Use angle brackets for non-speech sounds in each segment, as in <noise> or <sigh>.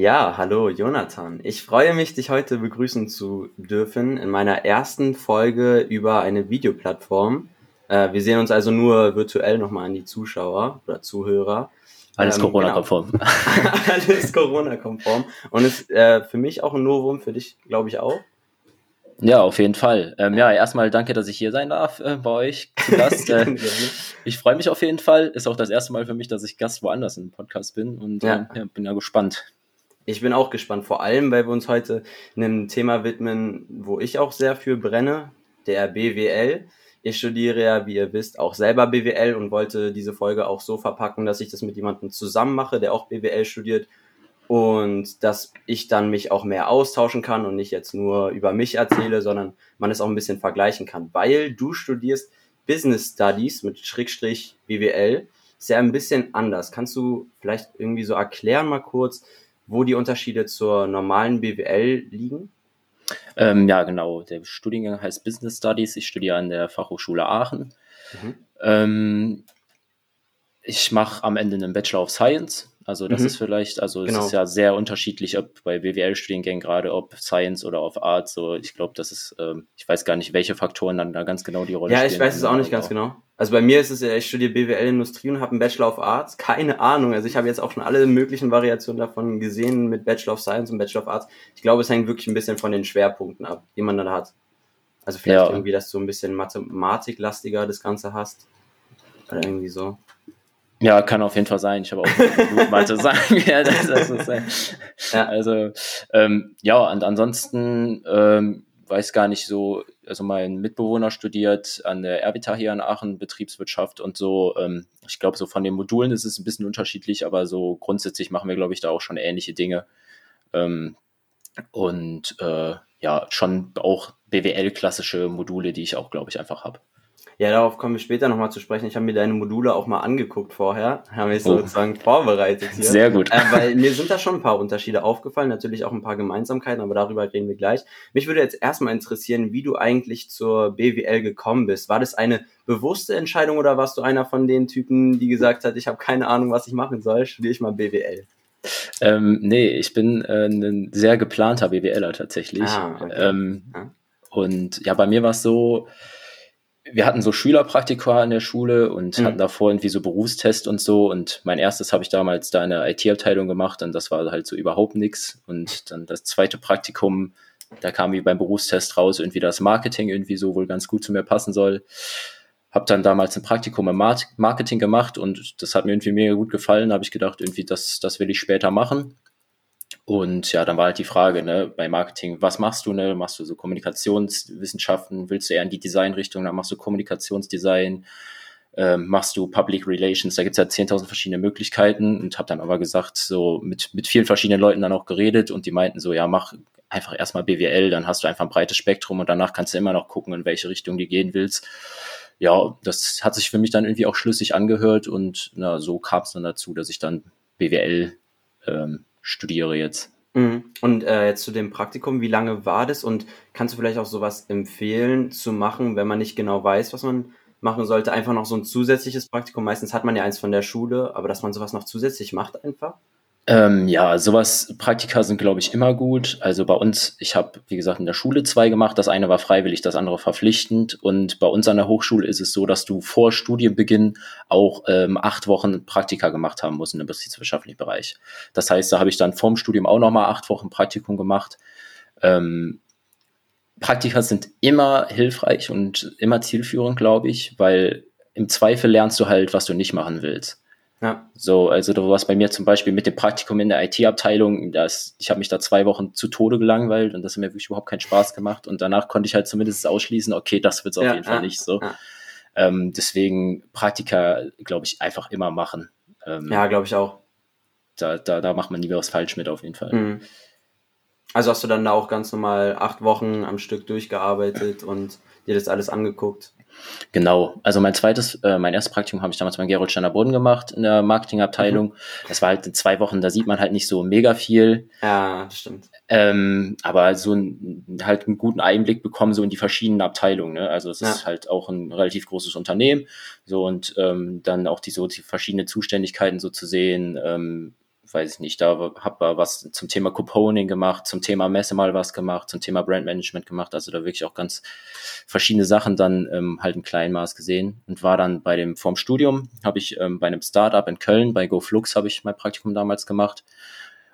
Ja, hallo Jonathan. Ich freue mich, dich heute begrüßen zu dürfen in meiner ersten Folge über eine Videoplattform. Äh, wir sehen uns also nur virtuell nochmal an die Zuschauer oder Zuhörer. Alles ähm, Corona-konform. Genau. <laughs> Alles Corona-konform. Und ist äh, für mich auch ein Novum, für dich glaube ich auch. Ja, auf jeden Fall. Ähm, ja, erstmal danke, dass ich hier sein darf äh, bei euch zu Gast. <laughs> Äh, ich freue mich auf jeden Fall. Ist auch das erste Mal für mich, dass ich Gast woanders im Podcast bin und ja. Äh, ja, bin ja gespannt. Ich bin auch gespannt, vor allem, weil wir uns heute einem Thema widmen, wo ich auch sehr für brenne, der BWL. Ich studiere ja, wie ihr wisst, auch selber BWL und wollte diese Folge auch so verpacken, dass ich das mit jemandem zusammen mache, der auch BWL studiert und dass ich dann mich auch mehr austauschen kann und nicht jetzt nur über mich erzähle, sondern man es auch ein bisschen vergleichen kann, weil du studierst Business Studies mit Schrägstrich BWL, ist ja ein bisschen anders. Kannst du vielleicht irgendwie so erklären mal kurz, wo die Unterschiede zur normalen BWL liegen? Ähm, ja, genau. Der Studiengang heißt Business Studies. Ich studiere an der Fachhochschule Aachen. Mhm. Ähm, ich mache am Ende einen Bachelor of Science also das mhm. ist vielleicht, also es genau. ist ja sehr unterschiedlich, ob bei BWL-Studiengängen gerade, ob Science oder auf Art. So, ich glaube, das ist, ähm, ich weiß gar nicht, welche Faktoren dann da ganz genau die Rolle spielen. Ja, ich weiß es auch nicht ganz genau. Also bei mir ist es ja, ich studiere BWL Industrie und habe einen Bachelor of Arts. Keine Ahnung. Also ich habe jetzt auch schon alle möglichen Variationen davon gesehen mit Bachelor of Science und Bachelor of Arts. Ich glaube, es hängt wirklich ein bisschen von den Schwerpunkten ab, die man dann hat. Also vielleicht ja. irgendwie, dass du ein bisschen mathematiklastiger das Ganze hast. Oder irgendwie so. Ja, kann auf jeden Fall sein. Ich habe auch Mathe sagen. <laughs> ja, das, das sein. Ja. Also ähm, ja, und ansonsten ähm, weiß gar nicht so, also mein Mitbewohner studiert an der RWTH hier in Aachen Betriebswirtschaft und so. Ähm, ich glaube, so von den Modulen ist es ein bisschen unterschiedlich, aber so grundsätzlich machen wir, glaube ich, da auch schon ähnliche Dinge. Ähm, und äh, ja, schon auch BWL-klassische Module, die ich auch, glaube ich, einfach habe. Ja, darauf kommen wir später nochmal zu sprechen. Ich habe mir deine Module auch mal angeguckt vorher, habe mich oh. sozusagen vorbereitet hier. Sehr gut. Äh, weil mir sind da schon ein paar Unterschiede aufgefallen, natürlich auch ein paar Gemeinsamkeiten, aber darüber reden wir gleich. Mich würde jetzt erstmal interessieren, wie du eigentlich zur BWL gekommen bist. War das eine bewusste Entscheidung oder warst du einer von den Typen, die gesagt hat, ich habe keine Ahnung, was ich machen soll, studiere ich mal BWL? Ähm, nee, ich bin äh, ein sehr geplanter BWLer tatsächlich. Ah, okay. ähm, ja. Und ja, bei mir war es so, wir hatten so Schülerpraktika in der Schule und mhm. hatten davor irgendwie so Berufstest und so. Und mein erstes habe ich damals da in der IT-Abteilung gemacht und das war halt so überhaupt nichts. Und dann das zweite Praktikum, da kam wie beim Berufstest raus, irgendwie das Marketing irgendwie so wohl ganz gut zu mir passen soll. Hab dann damals ein Praktikum im Marketing gemacht und das hat mir irgendwie mega gut gefallen. Da habe ich gedacht, irgendwie das, das will ich später machen. Und ja, dann war halt die Frage, ne, bei Marketing, was machst du, ne? Machst du so Kommunikationswissenschaften, willst du eher in die Designrichtung, dann machst du Kommunikationsdesign, ähm, machst du Public Relations, da gibt's ja 10.000 verschiedene Möglichkeiten. Und habe dann aber gesagt, so mit, mit vielen verschiedenen Leuten dann auch geredet. Und die meinten so, ja, mach einfach erstmal BWL, dann hast du einfach ein breites Spektrum. Und danach kannst du immer noch gucken, in welche Richtung du gehen willst. Ja, das hat sich für mich dann irgendwie auch schlüssig angehört. Und na, so kam es dann dazu, dass ich dann BWL ähm, studiere jetzt. Mhm. Und äh, jetzt zu dem Praktikum, wie lange war das und kannst du vielleicht auch sowas empfehlen zu machen, wenn man nicht genau weiß, was man machen sollte? Einfach noch so ein zusätzliches Praktikum. Meistens hat man ja eins von der Schule, aber dass man sowas noch zusätzlich macht einfach? Ähm, ja, sowas, Praktika sind, glaube ich, immer gut. Also bei uns, ich habe, wie gesagt, in der Schule zwei gemacht. Das eine war freiwillig, das andere verpflichtend. Und bei uns an der Hochschule ist es so, dass du vor Studienbeginn auch ähm, acht Wochen Praktika gemacht haben musst im betriebswirtschaftlichen Bereich. Das heißt, da habe ich dann vorm Studium auch nochmal acht Wochen Praktikum gemacht. Ähm, Praktika sind immer hilfreich und immer zielführend, glaube ich, weil im Zweifel lernst du halt, was du nicht machen willst. Ja. So, also du warst bei mir zum Beispiel mit dem Praktikum in der IT-Abteilung, das, ich habe mich da zwei Wochen zu Tode gelangweilt und das hat mir wirklich überhaupt keinen Spaß gemacht. Und danach konnte ich halt zumindest ausschließen, okay, das wird es auf ja, jeden Fall nicht so. Ähm, deswegen Praktika, glaube ich, einfach immer machen. Ähm, ja, glaube ich auch. Da, da, da macht man nie was falsch mit, auf jeden Fall. Mhm. Also hast du dann da auch ganz normal acht Wochen am Stück durchgearbeitet und dir das alles angeguckt? Genau. Also mein zweites, äh, mein erstes Praktikum habe ich damals beim Gerold Steiner Boden gemacht in der Marketingabteilung. Mhm. Das war halt in zwei Wochen, da sieht man halt nicht so mega viel. Ja, das stimmt. Ähm, aber so ein, halt einen guten Einblick bekommen so in die verschiedenen Abteilungen. Ne? Also es ja. ist halt auch ein relativ großes Unternehmen. So und ähm, dann auch die so die verschiedenen Zuständigkeiten so zu sehen. Ähm, weiß ich nicht, da habe was zum Thema Couponing gemacht, zum Thema Messe mal was gemacht, zum Thema Brandmanagement gemacht, also da wirklich auch ganz verschiedene Sachen dann ähm, halt im kleinen Maß gesehen und war dann bei dem vorm Studium habe ich ähm, bei einem Startup in Köln bei GoFlux habe ich mein Praktikum damals gemacht.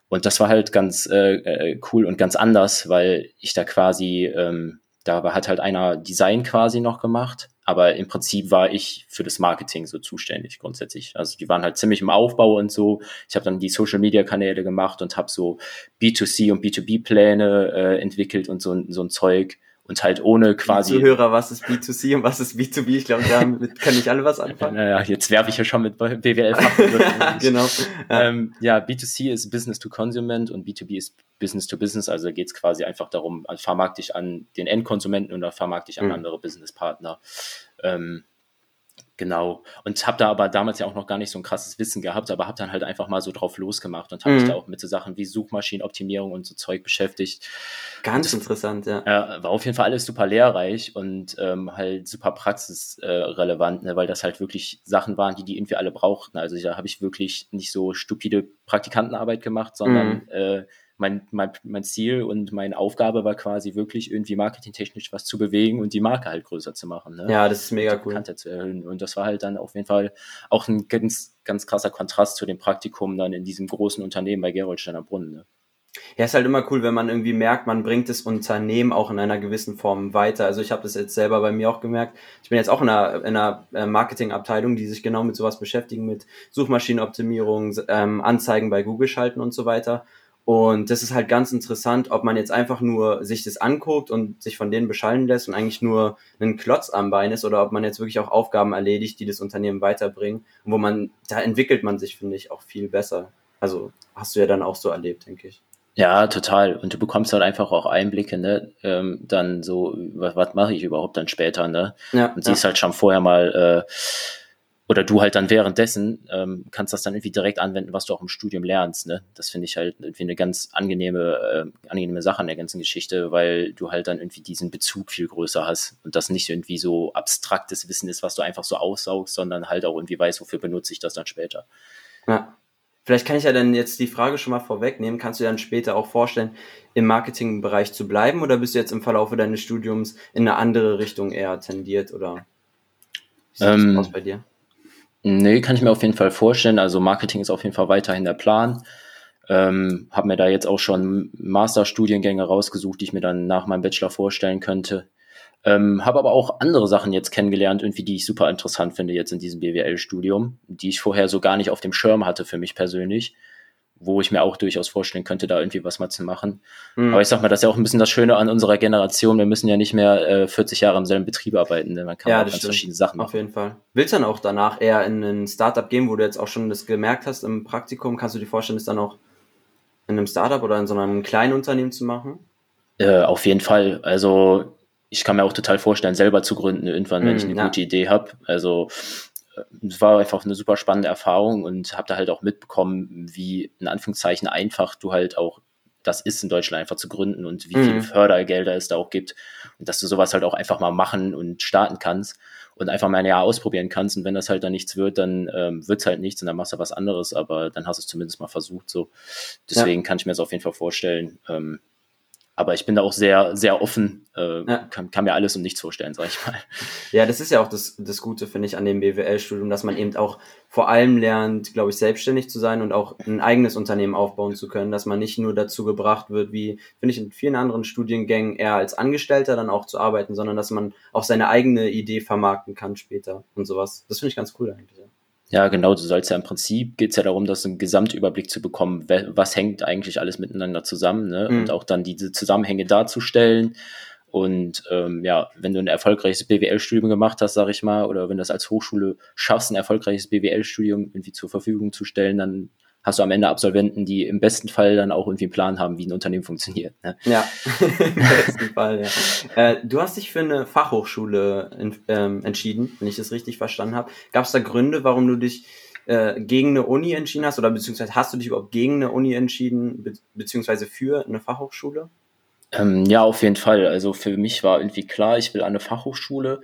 Und das war halt ganz äh, äh, cool und ganz anders, weil ich da quasi ähm, da hat halt einer Design quasi noch gemacht aber im Prinzip war ich für das Marketing so zuständig grundsätzlich. Also die waren halt ziemlich im Aufbau und so. Ich habe dann die Social-Media-Kanäle gemacht und habe so B2C und B2B-Pläne äh, entwickelt und so, so ein Zeug und halt ohne quasi. Die Zuhörer, was ist B2C und was ist B2B? Ich glaube, damit kann nicht alle was anfangen. <laughs> Naja, jetzt werfe ich ja schon mit BWL <laughs> Genau. Ja. Ähm, ja, B2C ist Business to Consument und B2B ist Business to Business. Also geht es quasi einfach darum, also vermarkte ich an den Endkonsumenten oder vermarkte ich an mhm. andere Businesspartner. Ähm, Genau. Und habe da aber damals ja auch noch gar nicht so ein krasses Wissen gehabt, aber habe dann halt einfach mal so drauf losgemacht und habe mhm. mich da auch mit so Sachen wie Suchmaschinenoptimierung und so Zeug beschäftigt. Ganz das, interessant, ja. Äh, war auf jeden Fall alles super lehrreich und ähm, halt super praxisrelevant, ne, weil das halt wirklich Sachen waren, die die irgendwie alle brauchten. Also da habe ich wirklich nicht so stupide Praktikantenarbeit gemacht, sondern mhm. äh, mein, mein, mein Ziel und meine Aufgabe war quasi wirklich irgendwie marketingtechnisch was zu bewegen und die Marke halt größer zu machen. Ne? Ja, das ist mega cool. Zu erhöhen. Und das war halt dann auf jeden Fall auch ein ganz, ganz krasser Kontrast zu dem Praktikum dann in diesem großen Unternehmen bei Gerolsteiner Brunnen. Ne? Ja, ist halt immer cool, wenn man irgendwie merkt, man bringt das Unternehmen auch in einer gewissen Form weiter. Also ich habe das jetzt selber bei mir auch gemerkt. Ich bin jetzt auch in einer, in einer äh, Marketingabteilung, die sich genau mit sowas beschäftigen, mit Suchmaschinenoptimierung, ähm, Anzeigen bei Google schalten und so weiter. Und das ist halt ganz interessant, ob man jetzt einfach nur sich das anguckt und sich von denen beschallen lässt und eigentlich nur einen Klotz am Bein ist oder ob man jetzt wirklich auch Aufgaben erledigt, die das Unternehmen weiterbringen. Und wo man, da entwickelt man sich, finde ich, auch viel besser. Also hast du ja dann auch so erlebt, denke ich. Ja, total. Und du bekommst halt einfach auch Einblicke, ne? Ähm, dann so, was, was mache ich überhaupt dann später, ne? Ja, und siehst ja. halt schon vorher mal, äh, oder du halt dann währenddessen ähm, kannst das dann irgendwie direkt anwenden, was du auch im Studium lernst. Ne? Das finde ich halt irgendwie eine ganz angenehme, äh, angenehme Sache an der ganzen Geschichte, weil du halt dann irgendwie diesen Bezug viel größer hast und das nicht irgendwie so abstraktes Wissen ist, was du einfach so aussaugst, sondern halt auch irgendwie weißt, wofür benutze ich das dann später. Ja. Vielleicht kann ich ja dann jetzt die Frage schon mal vorwegnehmen. Kannst du dir dann später auch vorstellen, im Marketingbereich zu bleiben oder bist du jetzt im Verlaufe deines Studiums in eine andere Richtung eher tendiert oder wie sieht ähm, das aus bei dir? Nee, kann ich mir auf jeden Fall vorstellen. Also Marketing ist auf jeden Fall weiterhin der Plan. Ähm, habe mir da jetzt auch schon Masterstudiengänge rausgesucht, die ich mir dann nach meinem Bachelor vorstellen könnte. Ähm, habe aber auch andere Sachen jetzt kennengelernt, irgendwie, die ich super interessant finde jetzt in diesem BWL-Studium, die ich vorher so gar nicht auf dem Schirm hatte für mich persönlich wo ich mir auch durchaus vorstellen könnte, da irgendwie was mal zu machen. Mhm. Aber ich sag mal, das ist ja auch ein bisschen das Schöne an unserer Generation. Wir müssen ja nicht mehr äh, 40 Jahre im selben Betrieb arbeiten. Ne? Man kann ja, auch ganz stimmt. verschiedene Sachen machen. Auf jeden Fall. Willst du dann auch danach eher in ein Startup gehen, wo du jetzt auch schon das gemerkt hast im Praktikum? Kannst du dir vorstellen, das dann auch in einem Startup oder in so einem kleinen Unternehmen zu machen? Äh, auf jeden Fall. Also ich kann mir auch total vorstellen, selber zu gründen irgendwann, wenn mm, ich eine ja. gute Idee habe. Also es war einfach eine super spannende Erfahrung und habe da halt auch mitbekommen, wie in Anführungszeichen einfach du halt auch das ist in Deutschland einfach zu gründen und wie mhm. viele Fördergelder es da auch gibt und dass du sowas halt auch einfach mal machen und starten kannst und einfach mal ein Jahr ausprobieren kannst und wenn das halt dann nichts wird, dann ähm, wird es halt nichts und dann machst du was anderes, aber dann hast du es zumindest mal versucht so. Deswegen ja. kann ich mir das auf jeden Fall vorstellen, ähm, aber ich bin da auch sehr, sehr offen, äh, ja. kann, kann, mir alles und nichts vorstellen, sag ich mal. <laughs> Ja, das ist ja auch das, das Gute, finde ich, an dem BWL-Studium, dass man eben auch vor allem lernt, glaube ich, selbstständig zu sein und auch ein eigenes Unternehmen aufbauen zu können, dass man nicht nur dazu gebracht wird, wie, finde ich, in vielen anderen Studiengängen eher als Angestellter dann auch zu arbeiten, sondern dass man auch seine eigene Idee vermarkten kann später und sowas. Das finde ich ganz cool eigentlich. Ja. Ja, genau, du sollst ja im Prinzip geht es ja darum, dass einen Gesamtüberblick zu bekommen, was hängt eigentlich alles miteinander zusammen, ne? Mhm. Und auch dann diese Zusammenhänge darzustellen. Und ähm, ja, wenn du ein erfolgreiches BWL-Studium gemacht hast, sag ich mal, oder wenn du das als Hochschule schaffst, ein erfolgreiches BWL-Studium irgendwie zur Verfügung zu stellen, dann hast du am Ende Absolventen, die im besten Fall dann auch irgendwie einen Plan haben, wie ein Unternehmen funktioniert. Ne? Ja, <laughs> im besten Fall, ja. Äh, du hast dich für eine Fachhochschule in, ähm, entschieden, wenn ich das richtig verstanden habe. Gab es da Gründe, warum du dich äh, gegen eine Uni entschieden hast oder beziehungsweise hast du dich überhaupt gegen eine Uni entschieden, be beziehungsweise für eine Fachhochschule? Ähm, ja, auf jeden Fall. Also für mich war irgendwie klar, ich will an eine Fachhochschule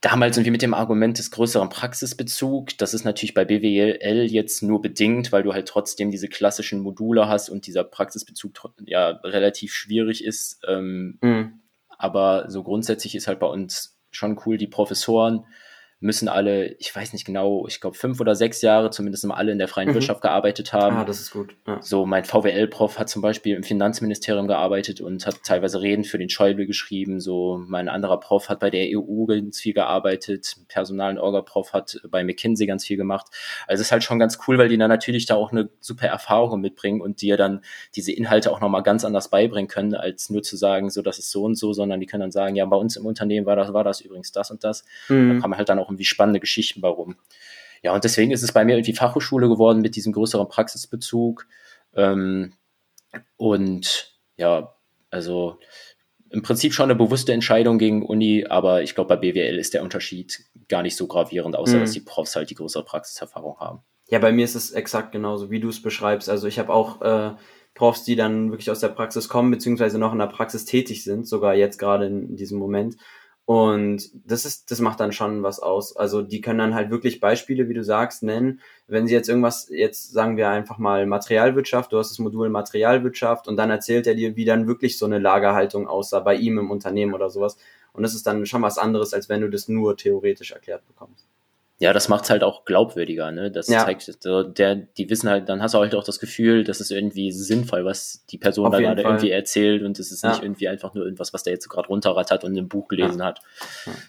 damals irgendwie mit dem Argument des größeren Praxisbezug. Das ist natürlich bei BWL jetzt nur bedingt, weil du halt trotzdem diese klassischen Module hast und dieser Praxisbezug ja relativ schwierig ist. Ähm, mhm. Aber so grundsätzlich ist halt bei uns schon cool, die Professoren müssen alle, ich weiß nicht genau, ich glaube fünf oder sechs Jahre zumindest mal alle in der freien mhm. Wirtschaft gearbeitet haben. Ah, das ist gut. Ja. So, mein VWL-Prof hat zum Beispiel im Finanzministerium gearbeitet und hat teilweise Reden für den Schäuble geschrieben. So, mein anderer Prof hat bei der EU ganz viel gearbeitet. Personal- und Orga-Prof hat bei McKinsey ganz viel gemacht. Also es ist halt schon ganz cool, weil die dann natürlich da auch eine super Erfahrung mitbringen und dir dann diese Inhalte auch nochmal ganz anders beibringen können, als nur zu sagen, so, das ist so und so, sondern die können dann sagen, ja, bei uns im Unternehmen war das, war das übrigens das und das. Mhm. Da kann man halt dann auch irgendwie spannende Geschichten warum. Ja, und deswegen ist es bei mir irgendwie Fachhochschule geworden mit diesem größeren Praxisbezug. Ähm, und ja, also im Prinzip schon eine bewusste Entscheidung gegen Uni, aber ich glaube, bei BWL ist der Unterschied gar nicht so gravierend, außer mhm. dass die Profs halt die größere Praxiserfahrung haben. Ja, bei mir ist es exakt genauso, wie du es beschreibst. Also ich habe auch äh, Profs, die dann wirklich aus der Praxis kommen, beziehungsweise noch in der Praxis tätig sind, sogar jetzt gerade in diesem Moment. Und das ist, das macht dann schon was aus. Also die können dann halt wirklich Beispiele, wie du sagst, nennen. Wenn sie jetzt irgendwas, jetzt sagen wir einfach mal Materialwirtschaft, du hast das Modul Materialwirtschaft und dann erzählt er dir, wie dann wirklich so eine Lagerhaltung aussah bei ihm im Unternehmen oder sowas. Und das ist dann schon was anderes, als wenn du das nur theoretisch erklärt bekommst. Ja, das macht's halt auch glaubwürdiger, ne? Das ja. zeigt, der, die wissen halt, dann hast du halt auch das Gefühl, das ist irgendwie sinnvoll, was die Person Auf da gerade Fall. irgendwie erzählt und es ist ja. nicht irgendwie einfach nur irgendwas, was der jetzt so gerade runterrattert und im Buch gelesen ja. hat.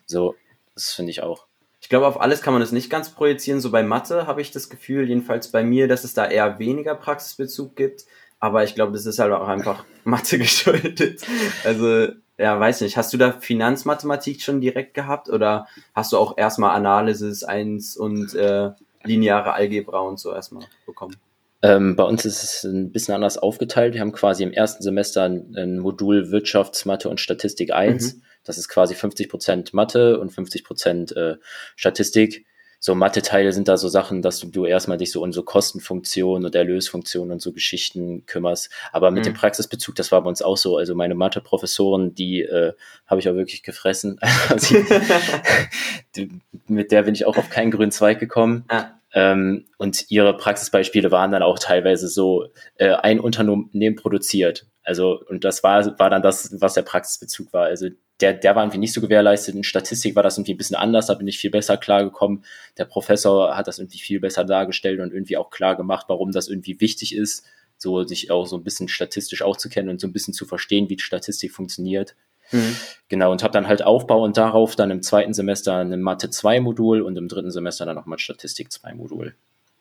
So, das finde ich auch. Ich glaube, auf alles kann man es nicht ganz projizieren. So bei Mathe habe ich das Gefühl, jedenfalls bei mir, dass es da eher weniger Praxisbezug gibt. Aber ich glaube, das ist halt auch einfach <laughs> Mathe geschuldet. Also ja, weiß nicht, hast du da Finanzmathematik schon direkt gehabt oder hast du auch erstmal Analysis 1 und äh, lineare Algebra und so erstmal bekommen? Ähm, bei uns ist es ein bisschen anders aufgeteilt. Wir haben quasi im ersten Semester ein, ein Modul Wirtschaftsmathe und Statistik 1. Mhm. Das ist quasi 50 Prozent Mathe und 50 Prozent äh, Statistik so Mathe-Teile sind da so Sachen, dass du, du erstmal dich so um so Kostenfunktionen und Erlösfunktionen und so Geschichten kümmerst. Aber mit mhm. dem Praxisbezug, das war bei uns auch so. Also meine Mathe-Professoren, die äh, habe ich auch wirklich gefressen. <laughs> Also, <laughs> mit der bin ich auch auf keinen grünen Zweig gekommen. Ah. Ähm, und ihre Praxisbeispiele waren dann auch teilweise so, äh, ein Unternehmen produziert. Also, und das war, war dann das, was der Praxisbezug war. Also der, der war irgendwie nicht so gewährleistet. In Statistik war das irgendwie ein bisschen anders, da bin ich viel besser klargekommen. Der Professor hat das irgendwie viel besser dargestellt und irgendwie auch klar gemacht, warum das irgendwie wichtig ist, so sich auch so ein bisschen statistisch auch zu kennen und so ein bisschen zu verstehen, wie Statistik funktioniert. Mhm. Genau, und habe dann halt Aufbau und darauf dann im zweiten Semester ein Mathe 2 Modul und im dritten Semester dann nochmal Statistik 2 Modul.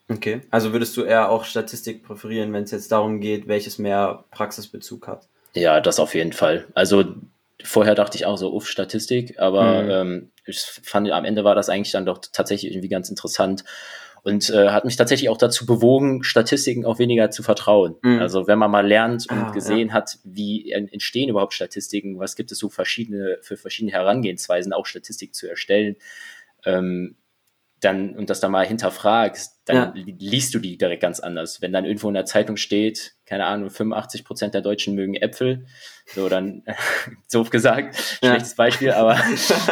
Okay, also würdest du eher auch Statistik präferieren, wenn es jetzt darum geht, welches mehr Praxisbezug hat? Ja, das auf jeden Fall. Also vorher dachte ich auch so, uff, Statistik, aber mhm. ähm, ich fand, am Ende war das eigentlich dann doch tatsächlich irgendwie ganz interessant und äh, hat mich tatsächlich auch dazu bewogen, Statistiken auch weniger zu vertrauen. Mhm. Also wenn man mal lernt und ah, gesehen ja. hat, wie entstehen überhaupt Statistiken, was gibt es so verschiedene für verschiedene Herangehensweisen, auch Statistik zu erstellen, ähm, dann und das dann mal hinterfragst, dann ja. liest du die direkt ganz anders. Wenn dann irgendwo in der Zeitung steht, keine Ahnung, 85 Prozent der Deutschen mögen Äpfel, so dann, <laughs> doof gesagt, schlechtes ja. Beispiel, aber <laughs>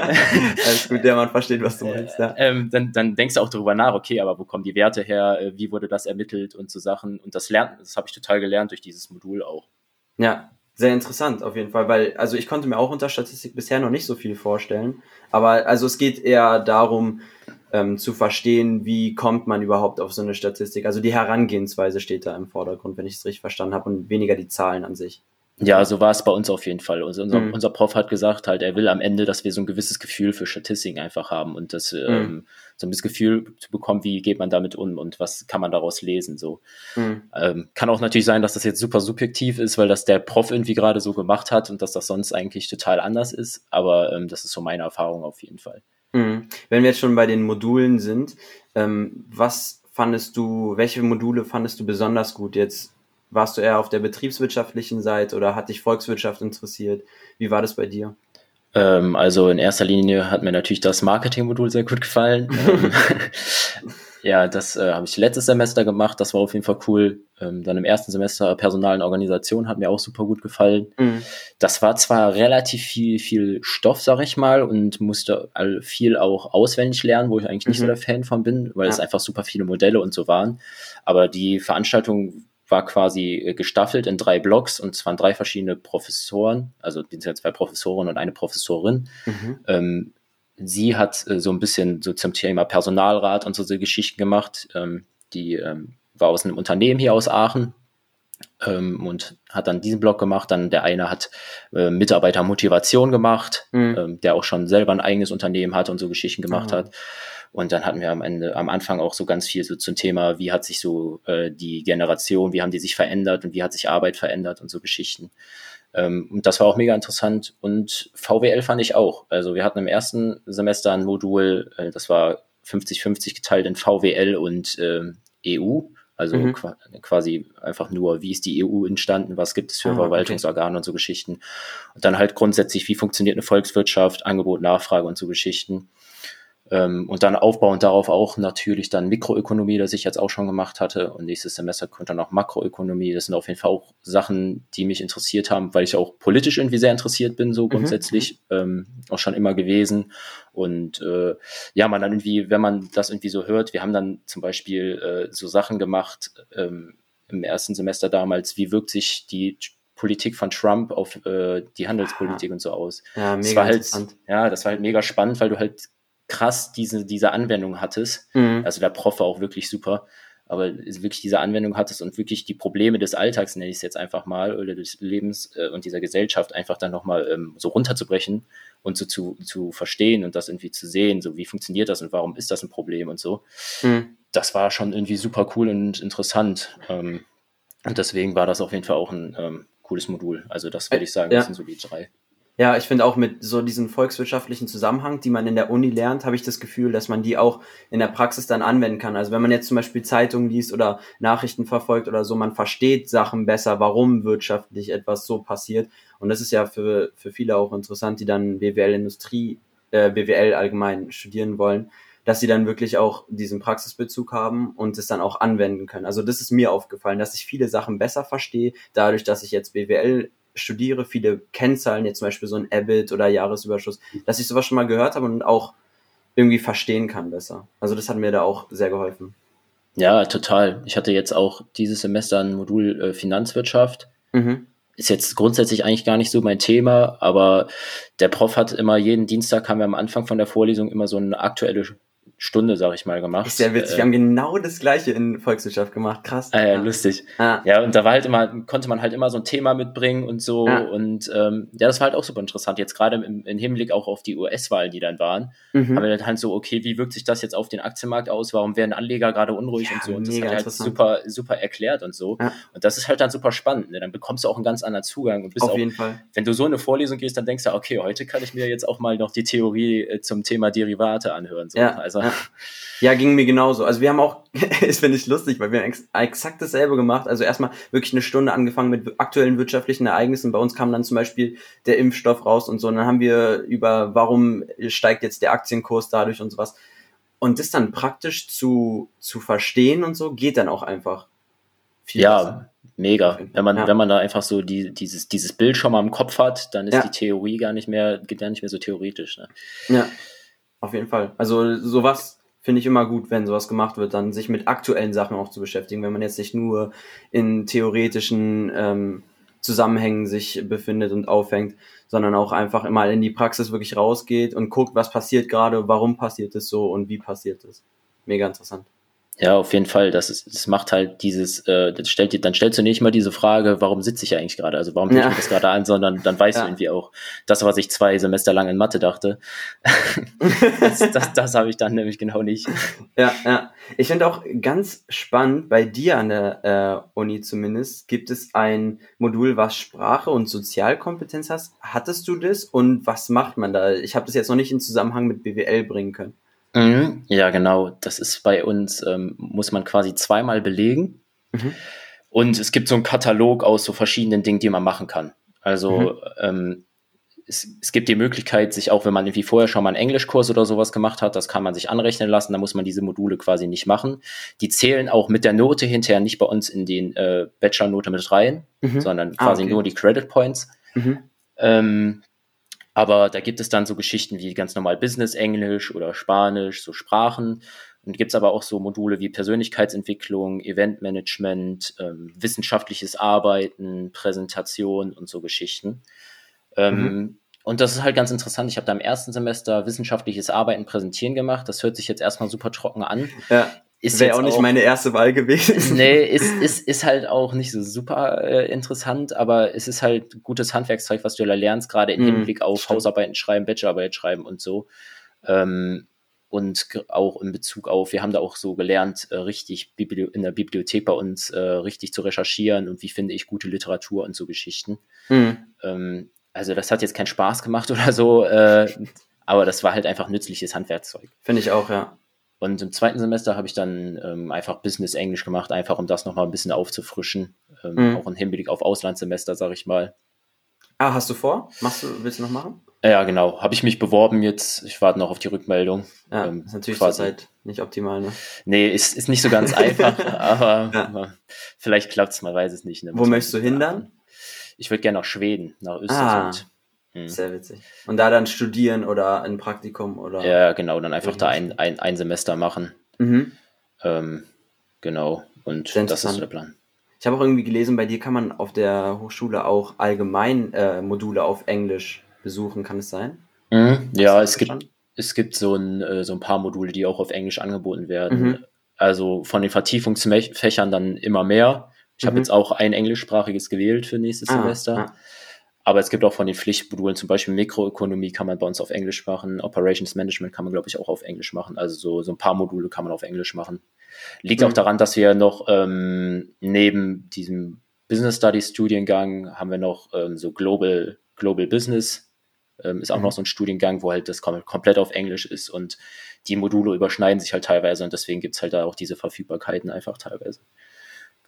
alles gut, der Mann versteht, was du meinst. Ja. Ähm, dann, dann denkst du auch darüber nach, okay, aber wo kommen die Werte her, äh, wie wurde das ermittelt und so Sachen. Und das lernt, das habe ich total gelernt durch dieses Modul auch. Ja, sehr interessant auf jeden Fall, weil also ich konnte mir auch unter Statistik bisher noch nicht so viel vorstellen, aber also es geht eher darum, ähm, zu verstehen, wie kommt man überhaupt auf so eine Statistik. Also die Herangehensweise steht da im Vordergrund, wenn ich es richtig verstanden habe, und weniger die Zahlen an sich. Ja, so war es bei uns auf jeden Fall. Also unser, mhm. unser Prof hat gesagt, halt, er will am Ende, dass wir so ein gewisses Gefühl für Statistiken einfach haben und das mhm. ähm, so ein bisschen Gefühl zu bekommen, wie geht man damit um und was kann man daraus lesen. So mhm. ähm, kann auch natürlich sein, dass das jetzt super subjektiv ist, weil das der Prof irgendwie gerade so gemacht hat und dass das sonst eigentlich total anders ist. Aber ähm, das ist so meine Erfahrung auf jeden Fall. Mhm. Wenn wir jetzt schon bei den Modulen sind, ähm, was fandest du, welche Module fandest du besonders gut? Jetzt warst du eher auf der betriebswirtschaftlichen Seite oder hat dich Volkswirtschaft interessiert? Wie war das bei dir? Ähm, also in erster Linie hat mir natürlich das Marketingmodul sehr gut gefallen. <laughs> Ja, das äh, habe ich letztes Semester gemacht. Das war auf jeden Fall cool. Ähm, dann im ersten Semester Personal und Organisation hat mir auch super gut gefallen. Mhm. Das war zwar relativ viel, viel Stoff, sag ich mal, und musste viel auch auswendig lernen, wo ich eigentlich nicht mhm. so der Fan von bin, weil ja. es einfach super viele Modelle und so waren. Aber die Veranstaltung war quasi äh, gestaffelt in drei Blocks und es waren drei verschiedene Professoren, also zwei Professoren und eine Professorin. Mhm. Ähm, sie hat äh, so ein bisschen so zum Thema Personalrat und so, so Geschichten gemacht. Ähm, die ähm, war aus einem Unternehmen hier aus Aachen ähm, und hat dann diesen Blog gemacht. Dann der eine hat äh, Mitarbeitermotivation gemacht, mhm. ähm, der auch schon selber ein eigenes Unternehmen hat und so Geschichten gemacht mhm. hat. Und dann hatten wir am Ende, am Anfang auch so ganz viel so zum Thema, wie hat sich so äh, die Generation, wie haben die sich verändert und wie hat sich Arbeit verändert und so Geschichten. Ähm, und das war auch mega interessant. Und VWL fand ich auch. Also wir hatten im ersten Semester ein Modul, äh, das war 50-50 geteilt in VWL und äh, EU. Also mhm. quasi einfach nur, wie ist die EU entstanden, was gibt es für ah, Verwaltungsorgane okay. und so Geschichten. Und dann halt grundsätzlich, wie funktioniert eine Volkswirtschaft, Angebot, Nachfrage und so Geschichten. Ähm, und dann aufbauend darauf auch natürlich dann Mikroökonomie, das ich jetzt auch schon gemacht hatte. Und nächstes Semester kommt dann noch Makroökonomie. Das sind auf jeden Fall auch Sachen, die mich interessiert haben, weil ich auch politisch irgendwie sehr interessiert bin, so mhm. grundsätzlich, mhm. ähm, auch schon immer gewesen. Und äh, ja, man dann irgendwie, wenn man das irgendwie so hört, wir haben dann zum Beispiel äh, so Sachen gemacht ähm, im ersten Semester damals, wie wirkt sich die Politik von Trump auf äh, die Handelspolitik ah. und so aus. Ja, mega das war halt, ja, das war halt mega spannend, weil du halt krass diese, diese Anwendung hattest. Mhm. Also der Prof war auch wirklich super, aber wirklich diese Anwendung hattest und wirklich die Probleme des Alltags, nenne ich es jetzt einfach mal, oder des Lebens äh, und dieser Gesellschaft einfach dann nochmal ähm, so runterzubrechen und so zu, zu verstehen und das irgendwie zu sehen, so wie funktioniert das und warum ist das ein Problem und so. Mhm. Das war schon irgendwie super cool und interessant. Ähm, und deswegen war das auf jeden Fall auch ein ähm, cooles Modul. Also das würde ich sagen, ja. das sind so die drei. Ja, ich finde auch mit so diesem volkswirtschaftlichen Zusammenhang, die man in der Uni lernt, habe ich das Gefühl, dass man die auch in der Praxis dann anwenden kann. Also wenn man jetzt zum Beispiel Zeitungen liest oder Nachrichten verfolgt oder so, man versteht Sachen besser, warum wirtschaftlich etwas so passiert. Und das ist ja für, für viele auch interessant, die dann BWL-Industrie, äh, BWL allgemein studieren wollen, dass sie dann wirklich auch diesen Praxisbezug haben und es dann auch anwenden können. Also das ist mir aufgefallen, dass ich viele Sachen besser verstehe, dadurch, dass ich jetzt BWL studiere, viele Kennzahlen, jetzt zum Beispiel so ein EBIT oder Jahresüberschuss, dass ich sowas schon mal gehört habe und auch irgendwie verstehen kann besser. Also das hat mir da auch sehr geholfen. Ja, total. Ich hatte jetzt auch dieses Semester ein Modul äh, Finanzwirtschaft. Mhm. Ist jetzt grundsätzlich eigentlich gar nicht so mein Thema, aber der Prof hat immer jeden Dienstag haben wir am Anfang von der Vorlesung immer so eine aktuelle Stunde, sag ich mal, gemacht. Ist sehr witzig. Äh, wir haben genau das gleiche in Volkswirtschaft gemacht. Krass. Äh, ja. lustig. Ah. Ja, und da war halt immer, konnte man halt immer so ein Thema mitbringen und so. Ah. Und ähm, ja, das war halt auch super interessant. Jetzt gerade im, im Hinblick auch auf die US-Wahlen, die dann waren, mhm. haben wir dann halt so, okay, wie wirkt sich das jetzt auf den Aktienmarkt aus? Warum werden Anleger gerade unruhig ja, und so? Und das hat halt super, super erklärt und so. Ja. Und das ist halt dann super spannend. Ne? Dann bekommst du auch einen ganz anderen Zugang. Und bist auf auch, jeden Fall. Wenn du so eine Vorlesung gehst, dann denkst du, okay, heute kann ich mir jetzt auch mal noch die Theorie äh, zum Thema Derivate anhören. So. Ja. Also ja. Ja, ging mir genauso. Also wir haben auch, <laughs> ist finde ich lustig, weil wir haben ex exakt dasselbe gemacht. Also erstmal wirklich eine Stunde angefangen mit aktuellen wirtschaftlichen Ereignissen. Bei uns kam dann zum Beispiel der Impfstoff raus und so. Und dann haben wir über, warum steigt jetzt der Aktienkurs dadurch und sowas. Und das dann praktisch zu, zu verstehen und so, geht dann auch einfach viel Ja, besser. mega. Wenn man, ja. wenn man da einfach so die, dieses, dieses Bild schon mal im Kopf hat, dann ist ja. die Theorie gar nicht mehr, gar nicht mehr so theoretisch. Ne? Ja, auf jeden Fall. Also sowas finde ich immer gut, wenn sowas gemacht wird, dann sich mit aktuellen Sachen auch zu beschäftigen, wenn man jetzt nicht nur in theoretischen ähm, Zusammenhängen sich befindet und aufhängt, sondern auch einfach immer in die Praxis wirklich rausgeht und guckt, was passiert gerade, warum passiert es so und wie passiert es. Mega interessant. Ja, auf jeden Fall. Das, ist, das macht halt dieses, äh, das stellt dir, dann stellst du nicht mal diese Frage, warum sitze ich eigentlich gerade? Also warum tue ja. ich das gerade an, sondern dann weißt ja. du irgendwie auch, das, was ich zwei Semester lang in Mathe dachte, <laughs> das, das, das habe ich dann nämlich genau nicht. Ja, ja. Ich finde auch ganz spannend, bei dir an der äh, Uni zumindest, gibt es ein Modul, was Sprache und Sozialkompetenz hast. Hattest du das und was macht man da? Ich habe das jetzt noch nicht in Zusammenhang mit BWL bringen können. Mhm. Ja, genau. Das ist bei uns, ähm, muss man quasi zweimal belegen. Mhm. Und es gibt so einen Katalog aus so verschiedenen Dingen, die man machen kann. Also mhm. ähm, es, es, gibt die Möglichkeit, sich auch, wenn man irgendwie vorher schon mal einen Englischkurs oder sowas gemacht hat, das kann man sich anrechnen lassen, da muss man diese Module quasi nicht machen. Die zählen auch mit der Note hinterher nicht bei uns in den äh, Bachelor-Note mit rein, mhm. sondern ah, quasi ah, okay. nur die Credit Points. Mhm. Ähm, aber da gibt es dann so Geschichten wie ganz normal Business Englisch oder Spanisch, so Sprachen. Und gibt es aber auch so Module wie Persönlichkeitsentwicklung, Eventmanagement, ähm, wissenschaftliches Arbeiten, Präsentation und so Geschichten. Ähm, mhm. Und das ist halt ganz interessant. Ich habe da im ersten Semester wissenschaftliches Arbeiten präsentieren gemacht. Das hört sich jetzt erstmal super trocken an. Ja. Wäre auch nicht auch, meine erste Wahl gewesen. <laughs> Nee, ist, ist, ist halt auch nicht so super äh, interessant, aber es ist halt gutes Handwerkszeug, was du da lernst, gerade im mm, Hinblick auf stimmt. Hausarbeiten schreiben, Bachelorarbeit schreiben und so. Ähm, und auch in Bezug auf, wir haben da auch so gelernt, äh, richtig Bibli in der Bibliothek bei uns äh, richtig zu recherchieren und wie finde ich gute Literatur und so Geschichten. Mm. Ähm, also das hat jetzt keinen Spaß gemacht <laughs> oder so, äh, aber das war halt einfach nützliches Handwerkszeug. Finde ich auch, ja. Und im zweiten Semester habe ich dann ähm, einfach Business Englisch gemacht, einfach um das nochmal ein bisschen aufzufrischen. Ähm, mhm. Auch im Hinblick auf Auslandssemester, sag ich mal. Ah, hast du vor? Machst du, willst du noch machen? Ja, genau. Habe ich mich beworben jetzt. Ich warte noch auf die Rückmeldung. Ja, ähm, ist natürlich quasi. zurzeit nicht optimal, ne? Nee, ist, ist nicht so ganz einfach, <laughs> aber ja. vielleicht klappt es, man weiß es nicht. Ne? Wo möchtest du hindern? Ich würde gerne nach Schweden, nach Österreich. Ah. Mhm. Sehr witzig. Und da dann studieren oder ein Praktikum oder. Ja, genau, dann einfach da ein, ein, ein Semester machen. Mhm. Ähm, genau. Und das ist der Plan. Ich habe auch irgendwie gelesen, bei dir kann man auf der Hochschule auch allgemein äh, Module auf Englisch besuchen, kann es sein? Mhm. Ja, es gibt, es gibt so ein, äh, so ein paar Module, die auch auf Englisch angeboten werden. Mhm. Also von den Vertiefungsfächern dann immer mehr. Ich habe mhm. jetzt auch ein englischsprachiges gewählt für nächstes ah, Semester. Ah. Aber es gibt auch von den Pflichtmodulen, zum Beispiel Mikroökonomie kann man bei uns auf Englisch machen, Operations Management kann man, glaube ich, auch auf Englisch machen. Also so, so ein paar Module kann man auf Englisch machen. Liegt mhm. auch daran, dass wir noch ähm, neben diesem Business Studies Studiengang haben wir noch ähm, so Global, Global Business. Ähm, ist auch mhm. noch so ein Studiengang, wo halt das kom komplett auf Englisch ist und die Module überschneiden sich halt teilweise und deswegen gibt es halt da auch diese Verfügbarkeiten einfach teilweise.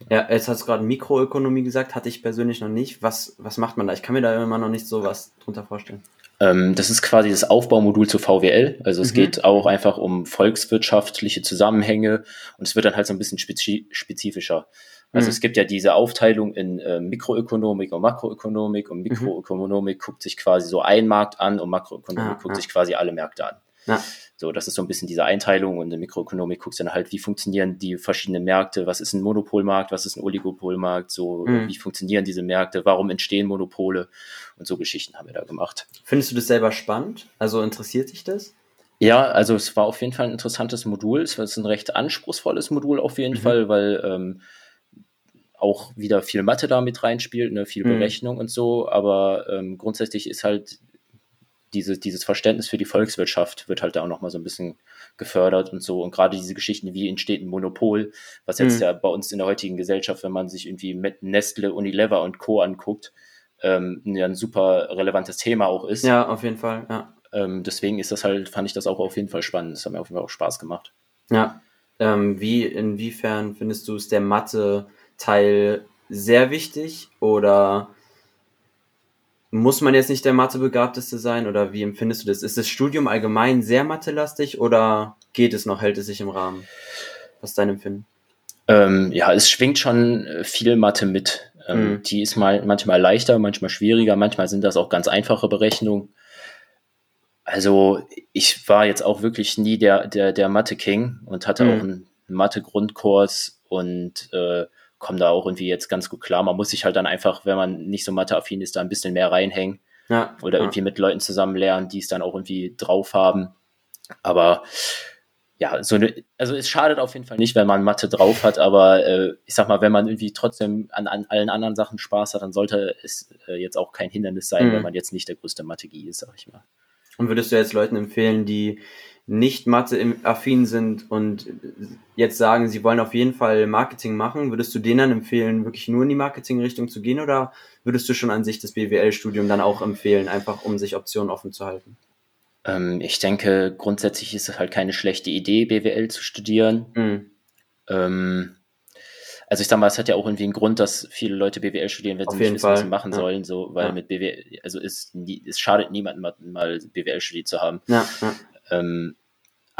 Ja, jetzt hast du gerade Mikroökonomie gesagt, hatte ich persönlich noch nicht. Was, was macht man da? Ich kann mir da immer noch nicht so was drunter vorstellen. Ähm, das ist quasi das Aufbaumodul zu VWL. Also es mhm. geht auch einfach um volkswirtschaftliche Zusammenhänge und es wird dann halt so ein bisschen spezifischer. Also mhm. es gibt ja diese Aufteilung in äh, Mikroökonomik und Makroökonomik und mhm. Mikroökonomik mhm. guckt sich quasi so ein Markt an und Makroökonomik ah, guckt ah. sich quasi alle Märkte an. Ja. So, das ist so ein bisschen diese Einteilung und in der Mikroökonomik guckst du dann halt, wie funktionieren die verschiedenen Märkte, was ist ein Monopolmarkt, was ist ein Oligopolmarkt, so, mhm. wie funktionieren diese Märkte, warum entstehen Monopole und so Geschichten haben wir da gemacht. Findest du das selber spannend? Also interessiert dich das? Ja, also es war auf jeden Fall ein interessantes Modul. Es war ein recht anspruchsvolles Modul auf jeden mhm. Fall, weil ähm, auch wieder viel Mathe da mit reinspielt, ne, viel mhm. Berechnung und so, aber ähm, grundsätzlich ist halt diese, dieses Verständnis für die Volkswirtschaft wird halt da auch nochmal so ein bisschen gefördert und so. Und gerade diese Geschichten, wie entsteht ein Monopol, was jetzt mhm. ja bei uns in der heutigen Gesellschaft, wenn man sich irgendwie mit Nestle, Unilever und Co. anguckt, ähm, ja ein super relevantes Thema auch ist. Ja, auf jeden Fall, ja. Ähm, deswegen ist das halt, fand ich das auch auf jeden Fall spannend. Das hat mir auf jeden Fall auch Spaß gemacht. Ja. Ähm, wie, inwiefern findest du es der Mathe-Teil sehr wichtig oder muss man jetzt nicht der Mathebegabteste sein oder wie empfindest du das? Ist das Studium allgemein sehr mathelastig oder geht es noch, hält es sich im Rahmen? Was ist dein Empfinden? Ähm, ja, es schwingt schon viel Mathe mit. Ähm, mhm. Die ist mal manchmal leichter, manchmal schwieriger, manchmal sind das auch ganz einfache Berechnungen. Also ich war jetzt auch wirklich nie der, der, der Mathe-King und hatte mhm. auch einen Mathe-Grundkurs und äh, komme da auch irgendwie jetzt ganz gut klar. Man muss sich halt dann einfach, wenn man nicht so matheaffin ist, da ein bisschen mehr reinhängen. Ja, oder ja. irgendwie mit Leuten zusammen lernen, die es dann auch irgendwie drauf haben. Aber ja, so eine, also es schadet auf jeden Fall nicht, wenn man Mathe drauf hat, aber äh, ich sag mal, wenn man irgendwie trotzdem an, an allen anderen Sachen Spaß hat, dann sollte es äh, jetzt auch kein Hindernis sein, mhm. wenn man jetzt nicht der größte Mathe-Gi ist, sag ich mal. Und würdest du jetzt Leuten empfehlen, die nicht Mathe-affin sind und jetzt sagen, sie wollen auf jeden Fall Marketing machen, würdest du denen dann empfehlen, wirklich nur in die Marketing-Richtung zu gehen oder würdest du schon an sich das BWL-Studium dann auch empfehlen, einfach um sich Optionen offen zu halten? Ähm, ich denke, grundsätzlich ist es halt keine schlechte Idee, BWL zu studieren. Mhm. Ähm, also ich sag mal, es hat ja auch irgendwie einen Grund, dass viele Leute BWL studieren, wenn sie nicht wissen, was sie machen ja. sollen, so, weil ja. mit BWL, also ist, es schadet niemandem mal, mal BWL studiert zu haben. Ja, ähm,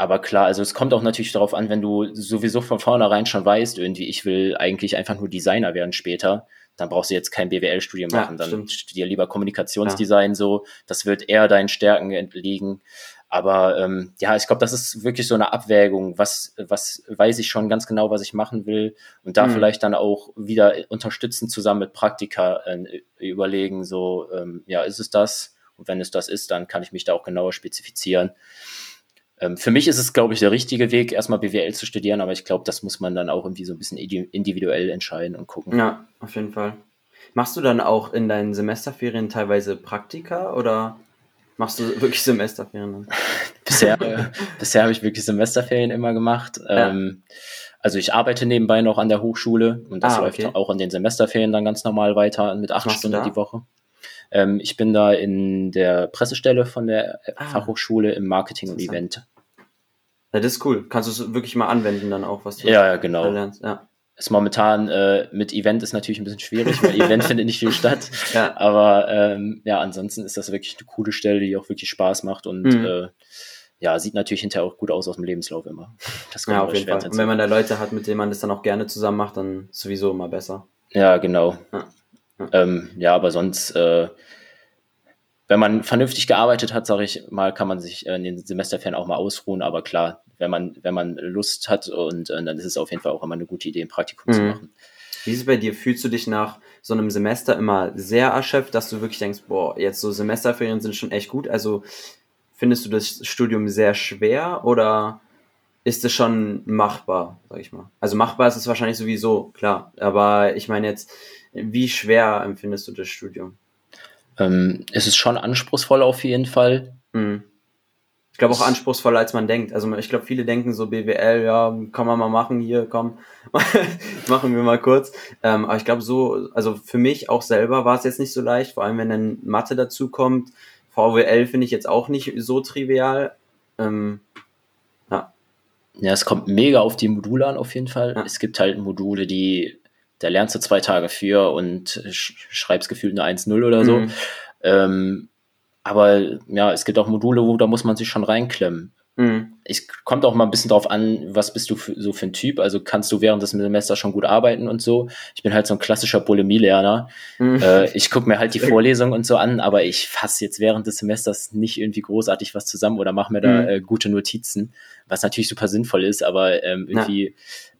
aber klar, also es kommt auch natürlich darauf an, wenn du sowieso von vornherein schon weißt, irgendwie, ich will eigentlich einfach nur Designer werden später, dann brauchst du jetzt kein BWL-Studium machen, dann stimmt. studier lieber Kommunikationsdesign so, das wird eher deinen Stärken entliegen. Aber ähm, ja, ich glaube, das ist wirklich so eine Abwägung. Was, was weiß ich schon ganz genau, was ich machen will und da mhm. vielleicht dann auch wieder unterstützen zusammen mit Praktika äh, überlegen. So, ähm, ja, ist es das? Und wenn es das ist, dann kann ich mich da auch genauer spezifizieren. Ähm, für mich ist es, glaube ich, der richtige Weg, erstmal BWL zu studieren, aber ich glaube, das muss man dann auch irgendwie so ein bisschen individuell entscheiden und gucken. Ja, auf jeden Fall. Machst du dann auch in deinen Semesterferien teilweise Praktika oder? Machst du wirklich Semesterferien? <laughs> bisher äh, bisher habe ich wirklich Semesterferien immer gemacht. Ja. Ähm, also ich arbeite nebenbei noch an der Hochschule und das ah, läuft okay. auch in den Semesterferien dann ganz normal weiter mit acht Stunden die Woche. Ähm, ich bin da in der Pressestelle von der ah. Fachhochschule im Marketing und Event. Ja, das ist cool. Kannst du es wirklich mal anwenden dann auch, was du ja, genau. lernst. Ja, ist momentan äh, mit Event ist natürlich ein bisschen schwierig, weil <laughs> Event findet nicht viel statt. Ja. Aber ähm, ja, ansonsten ist das wirklich eine coole Stelle, die auch wirklich Spaß macht und mhm. äh, ja, sieht natürlich hinterher auch gut aus aus dem Lebenslauf immer. Das ja, auf jeden Fall. Und wenn man da Leute hat, mit denen man das dann auch gerne zusammen macht, dann sowieso immer besser. Ja, genau. Ja, ja. Ähm, ja aber sonst äh, wenn man vernünftig gearbeitet hat, sage ich mal, kann man sich äh, in den Semesterferien auch mal ausruhen. Aber klar, wenn man, wenn man Lust hat und äh, dann ist es auf jeden Fall auch immer eine gute Idee, ein Praktikum mhm. zu machen. Wie ist es bei dir? Fühlst du dich nach so einem Semester immer sehr erschöpft, dass du wirklich denkst, boah, jetzt so Semesterferien sind schon echt gut? Also findest du das Studium sehr schwer oder ist es schon machbar, sag ich mal? Also machbar ist es wahrscheinlich sowieso, klar. Aber ich meine jetzt, wie schwer empfindest du das Studium? Ähm, es ist schon anspruchsvoll auf jeden Fall. Mhm. Ich glaube auch anspruchsvoller, als man denkt. Also ich glaube, viele denken so BWL, ja, kann man mal machen hier, komm, <laughs> machen wir mal kurz. Ähm, aber ich glaube so, also für mich auch selber war es jetzt nicht so leicht, vor allem wenn dann Mathe dazu kommt. VWL finde ich jetzt auch nicht so trivial. Ähm, ja. Ja, es kommt mega auf die Module an, auf jeden Fall. Ja. Es gibt halt Module, die da lernst du zwei Tage für und schreibst gefühlt eine 1-0 oder so. Mhm. Ähm, aber ja, es gibt auch Module, wo da muss man sich schon reinklemmen. Mhm. Es kommt auch mal ein bisschen drauf an, was bist du für, so für ein Typ. Also kannst du während des Semesters schon gut arbeiten und so. Ich bin halt so ein klassischer Bulimie-Lerner. Mhm. Äh, ich gucke mir halt die <laughs> Vorlesungen und so an, aber ich fasse jetzt während des Semesters nicht irgendwie großartig was zusammen oder mache mir da mhm. äh, gute Notizen, was natürlich super sinnvoll ist, aber ähm, irgendwie ja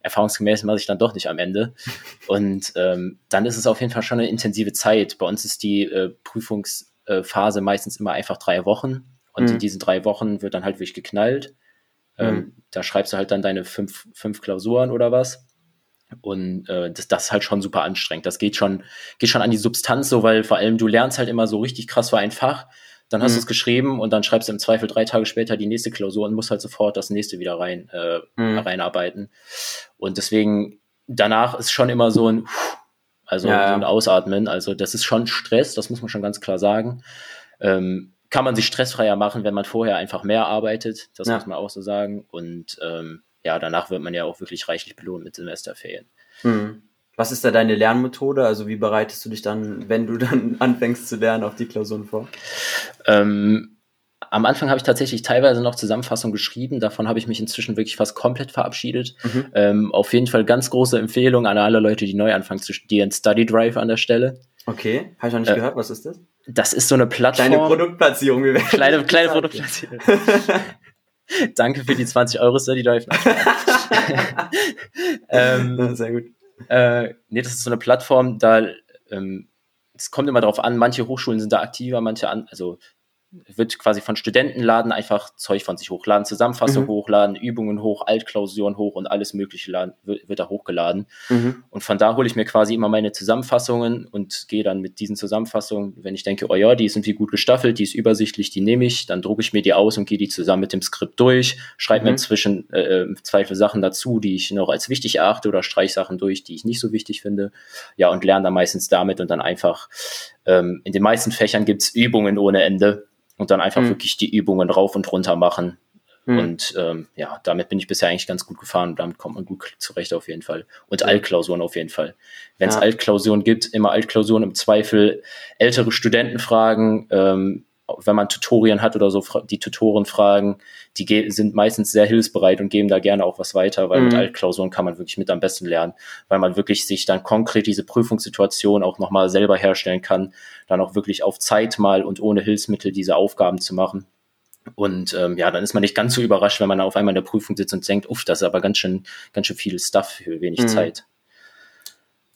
erfahrungsgemäß mache ich dann doch nicht am Ende. <laughs> Und ähm, dann ist es auf jeden Fall schon eine intensive Zeit. Bei uns ist die äh, Prüfungsphase meistens immer einfach drei Wochen. Und mhm. in diesen drei Wochen wird dann halt wirklich geknallt. Ähm, mhm. Da schreibst du halt dann deine fünf, fünf Klausuren oder was. Und äh, das, das ist halt schon super anstrengend. Das geht schon, geht schon an die Substanz so, weil vor allem du lernst halt immer so richtig krass für ein Fach dann hast mhm. du es geschrieben und dann schreibst du im Zweifel drei Tage später die nächste Klausur und musst halt sofort das nächste wieder rein äh, mhm. reinarbeiten. Und deswegen danach ist schon immer so ein also ja. so ein Ausatmen. Also das ist schon Stress, das muss man schon ganz klar sagen. Ähm, kann man sich stressfreier machen, wenn man vorher einfach mehr arbeitet. Das ja. muss man auch so sagen. Und ähm, ja, danach wird man ja auch wirklich reichlich belohnt mit Semesterferien. Mhm. Was ist da deine Lernmethode? Also wie bereitest du dich dann, wenn du dann <laughs> anfängst zu lernen, auf die Klausuren vor? Ähm, am Anfang habe ich tatsächlich teilweise noch Zusammenfassung geschrieben. Davon habe ich mich inzwischen wirklich fast komplett verabschiedet. Mhm. Ähm, auf jeden Fall ganz große Empfehlung an alle Leute, die neu anfangen zu studieren. Study Drive an der Stelle. Okay, habe ich noch nicht äh, gehört. Was ist das? Das ist so eine Plattform. Kleine Produktplatzierung. Wir <laughs> kleine kleine Produktplatzierung. <laughs> Danke für die 20 Euro Study Drive. ähm, Sehr gut. Äh, nee, das ist so eine Plattform, da ähm, es kommt immer darauf an, manche Hochschulen sind da aktiver, manche an, also wird quasi von Studentenladen einfach Zeug von sich hochladen, Zusammenfassung mhm. hochladen, Übungen hoch, Altklausuren hoch und alles Mögliche laden, wird, wird da hochgeladen. Mhm. Und von da hole ich mir quasi immer meine Zusammenfassungen und gehe dann mit diesen Zusammenfassungen, wenn ich denke, oh ja, die ist irgendwie gut gestaffelt, die ist übersichtlich, die nehme ich, dann drucke ich mir die aus und gehe die zusammen mit dem Skript durch, schreibe mhm. mir inzwischen äh, äh, Zweifel Sachen dazu, die ich noch als wichtig erachte oder streich Sachen durch, die ich nicht so wichtig finde. Ja, und lerne dann meistens damit und dann einfach, ähm, in den meisten Fächern gibt's Übungen ohne Ende und dann einfach mhm. wirklich die Übungen rauf und runter machen. Mhm. Und ähm, ja, damit bin ich bisher eigentlich ganz gut gefahren und damit kommt man gut zurecht auf jeden Fall. Und Altklausuren auf jeden Fall. Wenn es ja. Altklausuren gibt, immer Altklausuren im Zweifel, ältere Studenten fragen, ähm, wenn man Tutorien hat oder so, die Tutoren fragen, die sind meistens sehr hilfsbereit und geben da gerne auch was weiter, weil mhm. mit Altklausuren kann man wirklich mit am besten lernen, weil man wirklich sich dann konkret diese Prüfungssituation auch nochmal selber herstellen kann, dann auch wirklich auf Zeit mal und ohne Hilfsmittel diese Aufgaben zu machen. Und ähm, ja, dann ist man nicht ganz so überrascht, wenn man auf einmal in der Prüfung sitzt und denkt, uff, das ist aber ganz schön, ganz schön viel Stuff für wenig mhm. Zeit.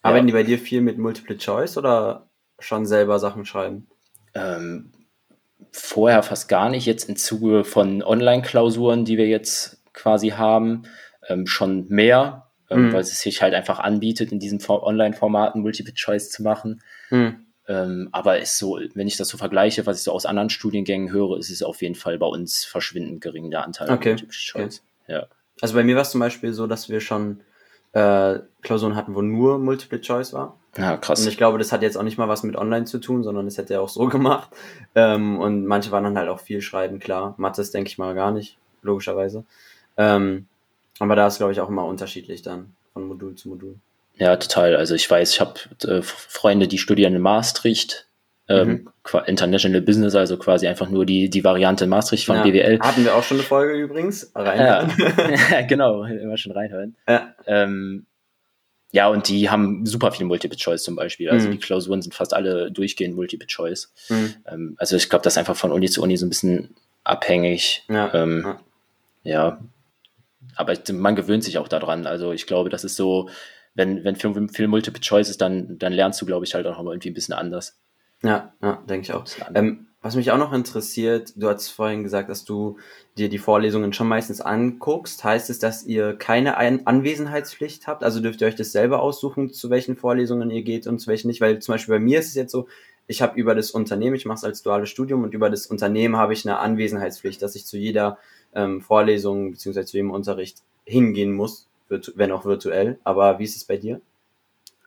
Arbeiten ja. die bei dir viel mit Multiple Choice oder schon selber Sachen schreiben? Ähm, vorher fast gar nicht, jetzt im Zuge von Online-Klausuren, die wir jetzt quasi haben, ähm, schon mehr, ähm, mhm. weil es sich halt einfach anbietet, in diesen Online-Formaten Multiple Choice zu machen. Mhm. Ähm, aber ist so, wenn ich das so vergleiche, was ich so aus anderen Studiengängen höre, ist es auf jeden Fall bei uns verschwindend gering, der Anteil okay. Multiple Choice. Okay. Ja. Also bei mir war es zum Beispiel so, dass wir schon äh, Klausuren hatten, wo nur Multiple Choice war. Ja, krass. Und ich glaube, das hat jetzt auch nicht mal was mit Online zu tun, sondern es hätte er auch so <laughs> gemacht. Ähm, und manche waren dann halt auch viel schreiben, klar. Mathe ist, denke ich mal, gar nicht, logischerweise. Ähm, aber da ist, glaube ich, auch immer unterschiedlich dann von Modul zu Modul. Ja, total. Also ich weiß, ich habe äh, Freunde, die studieren in Maastricht, ähm, mhm. International Business, also quasi einfach nur die, die Variante Maastricht von ja. BWL. Hatten wir auch schon eine Folge übrigens. Reinhören. <laughs> Ja, genau, immer schon reinhören. Ja. Ähm, ja, und die haben super viel Multiple Choice zum Beispiel. Also mhm. die Klausuren sind fast alle durchgehend Multiple Choice. Mhm. Ähm, also ich glaube, das ist einfach von Uni zu Uni so ein bisschen abhängig. Ja. Ähm, ja. Aber man gewöhnt sich auch daran. Also ich glaube, das ist so, wenn, wenn viel, viel Multiple Choice ist, dann, dann lernst du, glaube ich, halt auch noch irgendwie ein bisschen anders. Ja, ja denke ich auch. Ähm, was mich auch noch interessiert, du hast vorhin gesagt, dass du dir die Vorlesungen schon meistens anguckst. Heißt es, dass ihr keine An Anwesenheitspflicht habt? Also dürft ihr euch das selber aussuchen, zu welchen Vorlesungen ihr geht und zu welchen nicht? Weil zum Beispiel bei mir ist es jetzt so, ich habe über das Unternehmen, ich mache es als duales Studium und über das Unternehmen habe ich eine Anwesenheitspflicht, dass ich zu jeder ähm, Vorlesung bzw. zu jedem Unterricht hingehen muss, wenn auch virtuell. Aber wie ist es bei dir?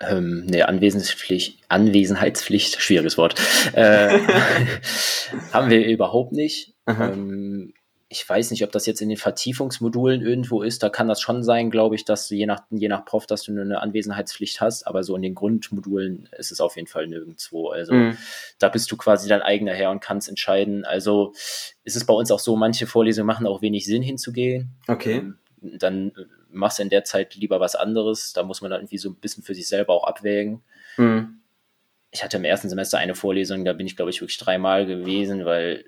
Ähm, nee, Anwesenheitspflicht, Anwesenheitspflicht, schwieriges Wort, äh, <laughs> haben wir überhaupt nicht. Ähm, ich weiß nicht, ob das jetzt in den Vertiefungsmodulen irgendwo ist. Da kann das schon sein, glaube ich, dass du je nach, je nach Prof, dass du eine Anwesenheitspflicht hast. Aber so in den Grundmodulen ist es auf jeden Fall nirgendwo. Also mhm. da bist du quasi dein eigener Herr und kannst entscheiden. Also ist es bei uns auch so, manche Vorlesungen machen auch wenig Sinn hinzugehen. Okay. Ähm, dann machst in der Zeit lieber was anderes. Da muss man dann irgendwie so ein bisschen für sich selber auch abwägen. Mhm. Ich hatte im ersten Semester eine Vorlesung, da bin ich, glaube ich, wirklich dreimal gewesen, weil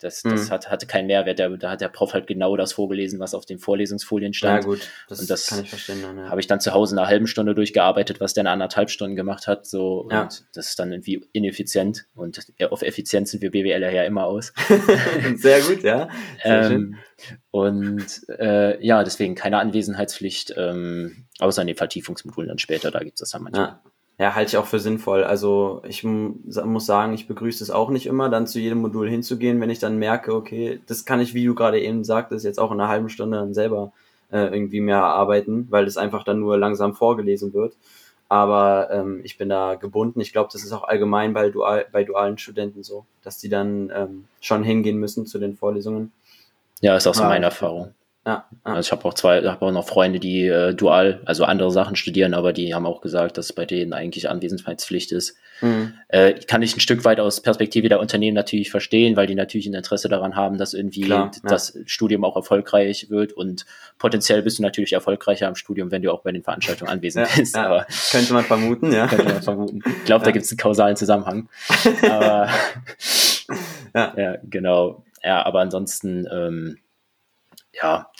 das, das mhm. hat, hatte keinen Mehrwert. Da, da hat der Prof halt genau das vorgelesen, was auf den Vorlesungsfolien stand. Ja, gut, das, und das kann ich verstehen. Ja. Habe ich dann zu Hause eine halbe Stunde durchgearbeitet, was der eine anderthalb Stunden gemacht hat. So, ja. und das ist dann irgendwie ineffizient. Und auf Effizienz sind wir BWLer ja immer aus. <laughs> Sehr gut, ja. Sehr ähm, und äh, ja, deswegen keine Anwesenheitspflicht, ähm, außer in den Vertiefungsmodulen dann später, da gibt es das dann manchmal. Ja. Ja, halte ich auch für sinnvoll. Also ich muss sagen, ich begrüße es auch nicht immer, dann zu jedem Modul hinzugehen, wenn ich dann merke, okay, das kann ich, wie du gerade eben sagtest, jetzt auch in einer halben Stunde dann selber äh, irgendwie mehr erarbeiten, weil das einfach dann nur langsam vorgelesen wird. Aber ähm, ich bin da gebunden. Ich glaube, das ist auch allgemein bei, Dual, bei dualen Studenten so, dass die dann ähm, schon hingehen müssen zu den Vorlesungen. Ja, ist auch so meine Erfahrung. Ja, ja. Also ich habe auch zwei, habe auch noch Freunde, die äh, dual, also andere Sachen studieren, aber die haben auch gesagt, dass bei denen eigentlich Anwesenheitspflicht ist. Mhm. Äh, kann ich ein Stück weit aus Perspektive der Unternehmen natürlich verstehen, weil die natürlich ein Interesse daran haben, dass irgendwie Klar, ja. das Studium auch erfolgreich wird und potenziell bist du natürlich erfolgreicher am Studium, wenn du auch bei den Veranstaltungen anwesend bist. Aber könnte man vermuten, ja. Könnte man vermuten. Ich glaube, da gibt es einen kausalen Zusammenhang. aber <laughs> ja. genau. Ja, aber ansonsten ähm, ja,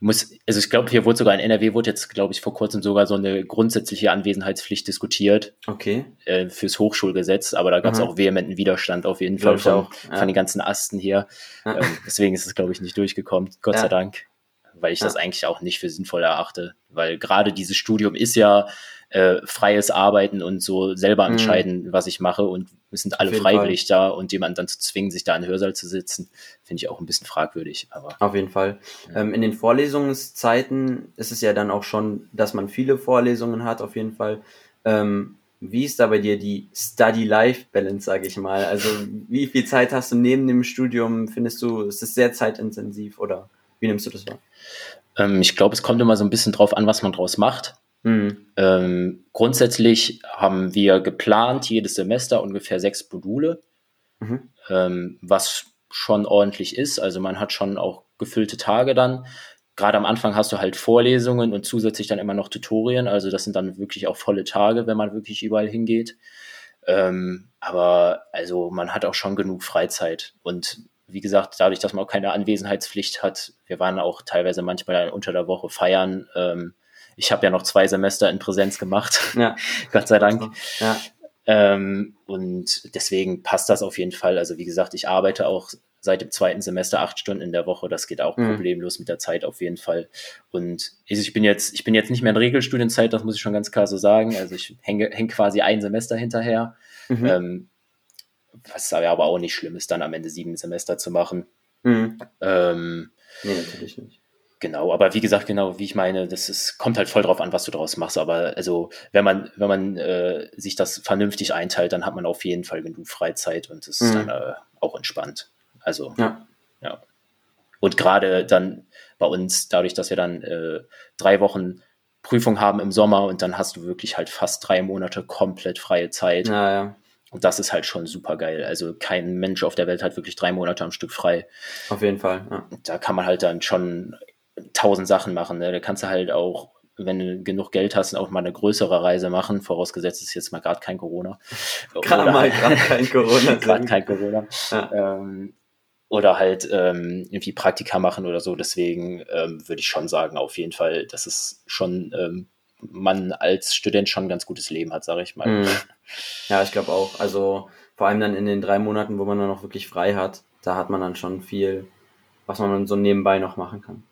muss, also ich glaube, hier wurde sogar in NRW wurde jetzt, glaube ich, vor kurzem sogar so eine grundsätzliche Anwesenheitspflicht diskutiert. Okay. Äh, fürs Hochschulgesetz, aber da gab es auch vehementen Widerstand auf jeden Fall von, ja. von den ganzen Asten hier. Ja. Ähm, deswegen ist es, glaube ich, nicht durchgekommen, Gott ja. sei Dank. Weil ich das eigentlich auch nicht für sinnvoll erachte. Weil gerade dieses Studium ist ja äh, freies Arbeiten und so selber mhm. entscheiden, mhm. was ich mache und wir sind alle freiwillig Fall. da und jemanden dann zu zwingen, sich da in den Hörsaal zu sitzen, finde ich auch ein bisschen fragwürdig. Aber auf jeden Fall. Ja. Ähm, in den Vorlesungszeiten ist es ja dann auch schon, dass man viele Vorlesungen hat, auf jeden Fall. Ähm, wie ist da bei dir die Study-Life-Balance, sage ich mal? Also wie viel Zeit hast du neben dem Studium? Findest du, ist es sehr zeitintensiv oder Wie nimmst du das wahr? Ähm, ich glaube, es kommt immer so ein bisschen drauf an, was man draus macht. Mhm. Ähm, grundsätzlich haben wir geplant, jedes Semester ungefähr sechs Module, mhm. ähm, was schon ordentlich ist. Also man hat schon auch gefüllte Tage dann. Gerade am Anfang hast du halt Vorlesungen und zusätzlich dann immer noch Tutorien. Also das sind dann wirklich auch volle Tage, wenn man wirklich überall hingeht. Ähm, aber also man hat auch schon genug Freizeit. Und wie gesagt, dadurch, dass man auch keine Anwesenheitspflicht hat, wir waren auch teilweise manchmal unter der Woche feiern. Ähm, ich habe ja noch zwei Semester in Präsenz gemacht, ja. <laughs> Gott sei Dank. Ja. Ähm, und deswegen passt das auf jeden Fall. Also wie gesagt, ich arbeite auch seit dem zweiten Semester acht Stunden in der Woche. Das geht auch mhm. problemlos mit der Zeit auf jeden Fall. Und ich bin jetzt, ich bin jetzt nicht mehr in Regelstudienzeit, das muss ich schon ganz klar so sagen. Also ich hänge häng quasi ein Semester hinterher. Mhm. Ähm, was aber auch nicht schlimm ist, dann am Ende sieben Semester zu machen. Mhm. Ähm, nee, natürlich nicht. Genau, aber wie gesagt, genau, wie ich meine, das ist, kommt halt voll drauf an, was du daraus machst. Aber also, wenn man, wenn man äh, sich das vernünftig einteilt, dann hat man auf jeden Fall genug Freizeit und ist mhm. dann äh, auch entspannt. Also, ja. ja. Und gerade dann bei uns, dadurch, dass wir dann äh, drei Wochen Prüfung haben im Sommer und dann hast du wirklich halt fast drei Monate komplett freie Zeit. Ja, ja. Und das ist halt schon super geil. Also kein Mensch auf der Welt hat wirklich drei Monate am Stück frei. Auf jeden Fall. Ja. Da kann man halt dann schon tausend Sachen machen. Ne? Da kannst du halt auch, wenn du genug Geld hast, auch mal eine größere Reise machen. Vorausgesetzt ist jetzt mal gerade kein Corona. <laughs> Gerade mal gerade kein Corona. <laughs> gerade kein Corona. Ja. Ähm, oder halt ähm, irgendwie Praktika machen oder so. Deswegen ähm, würde ich schon sagen, auf jeden Fall, dass es schon ähm, man als Student schon ein ganz gutes Leben hat, sage ich mal. Mhm. Ja, ich glaube auch. Also vor allem dann in den drei Monaten, wo man dann noch wirklich frei hat, da hat man dann schon viel, was man dann so nebenbei noch machen kann.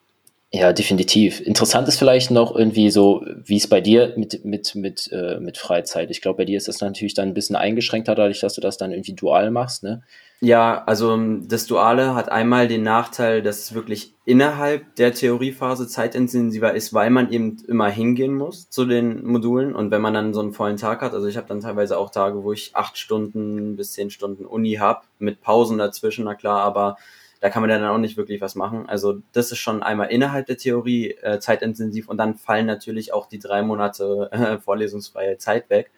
Ja, definitiv. Interessant ist vielleicht noch irgendwie so, wie es bei dir mit, mit, mit, äh, mit Freizeit. Ich glaube, bei dir ist das natürlich dann ein bisschen eingeschränkter, dadurch, dass du das dann irgendwie dual machst, ne? Ja, also ähm, das Duale hat einmal den Nachteil, dass es wirklich innerhalb der Theoriephase zeitintensiver ist, weil man eben immer hingehen muss zu den Modulen. Und wenn man dann so einen vollen Tag hat, also ich habe dann teilweise auch Tage, wo ich acht Stunden bis zehn Stunden Uni hab mit Pausen dazwischen, na klar, aber da kann man dann auch nicht wirklich was machen. Also das ist schon einmal innerhalb der Theorie äh, zeitintensiv und dann fallen natürlich auch die drei Monate äh, vorlesungsfreie Zeit weg.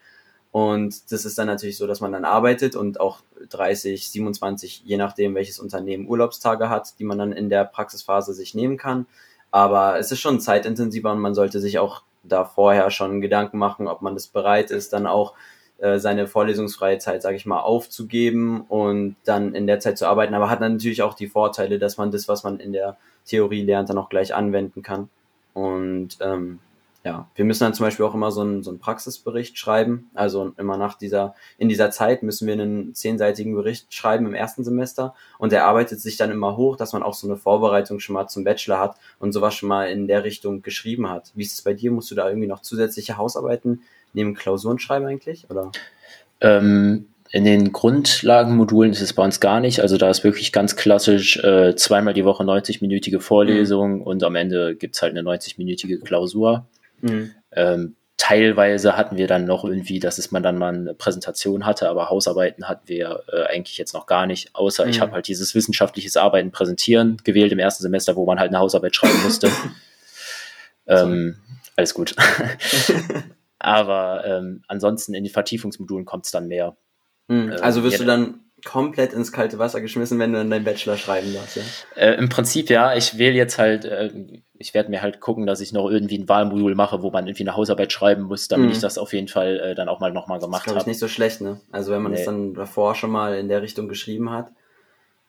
Und das ist dann natürlich so, dass man dann arbeitet und auch 30, 27, je nachdem, welches Unternehmen Urlaubstage hat, die man dann in der Praxisphase sich nehmen kann. Aber es ist schon zeitintensiver und man sollte sich auch da vorher schon Gedanken machen, ob man das bereit ist, dann auch äh, seine vorlesungsfreie Zeit, sage ich mal, aufzugeben und dann in der Zeit zu arbeiten. Aber hat dann natürlich auch die Vorteile, dass man das, was man in der Theorie lernt, dann auch gleich anwenden kann. Und ähm, ja, wir müssen dann zum Beispiel auch immer so einen, so einen Praxisbericht schreiben. Also immer nach dieser, in dieser Zeit müssen wir einen zehnseitigen Bericht schreiben im ersten Semester und der arbeitet sich dann immer hoch, dass man auch so eine Vorbereitung schon mal zum Bachelor hat und sowas schon mal in der Richtung geschrieben hat. Wie ist es bei dir? Musst du da irgendwie noch zusätzliche Hausarbeiten neben Klausuren schreiben eigentlich? Oder? Ähm, in den Grundlagenmodulen ist es bei uns gar nicht. Also da ist wirklich ganz klassisch äh, zweimal die Woche 90-minütige Vorlesung mhm. und am Ende gibt's halt eine 90-minütige Klausur. Mhm. Ähm, teilweise hatten wir dann noch irgendwie, dass es man dann mal eine Präsentation hatte, aber Hausarbeiten hatten wir äh, eigentlich jetzt noch gar nicht, außer mhm. ich habe halt dieses wissenschaftliches Arbeiten präsentieren gewählt im ersten Semester, wo man halt eine Hausarbeit schreiben musste. <laughs> ähm, alles gut. <laughs> aber ähm, ansonsten in den Vertiefungsmodulen kommt es dann mehr. Mhm. Also wirst du dann komplett ins kalte Wasser geschmissen, wenn du dann deinen Bachelor schreiben darfst, ja? Äh, Im Prinzip ja. Ich wähle jetzt halt, äh, ich werde mir halt gucken, dass ich noch irgendwie ein Wahlmodul mache, wo man irgendwie eine Hausarbeit schreiben muss, damit mhm. ich das auf jeden Fall äh, dann auch mal nochmal gemacht habe. Das ist nicht so schlecht, ne? Also wenn man nee. das dann davor schon mal in der Richtung geschrieben hat.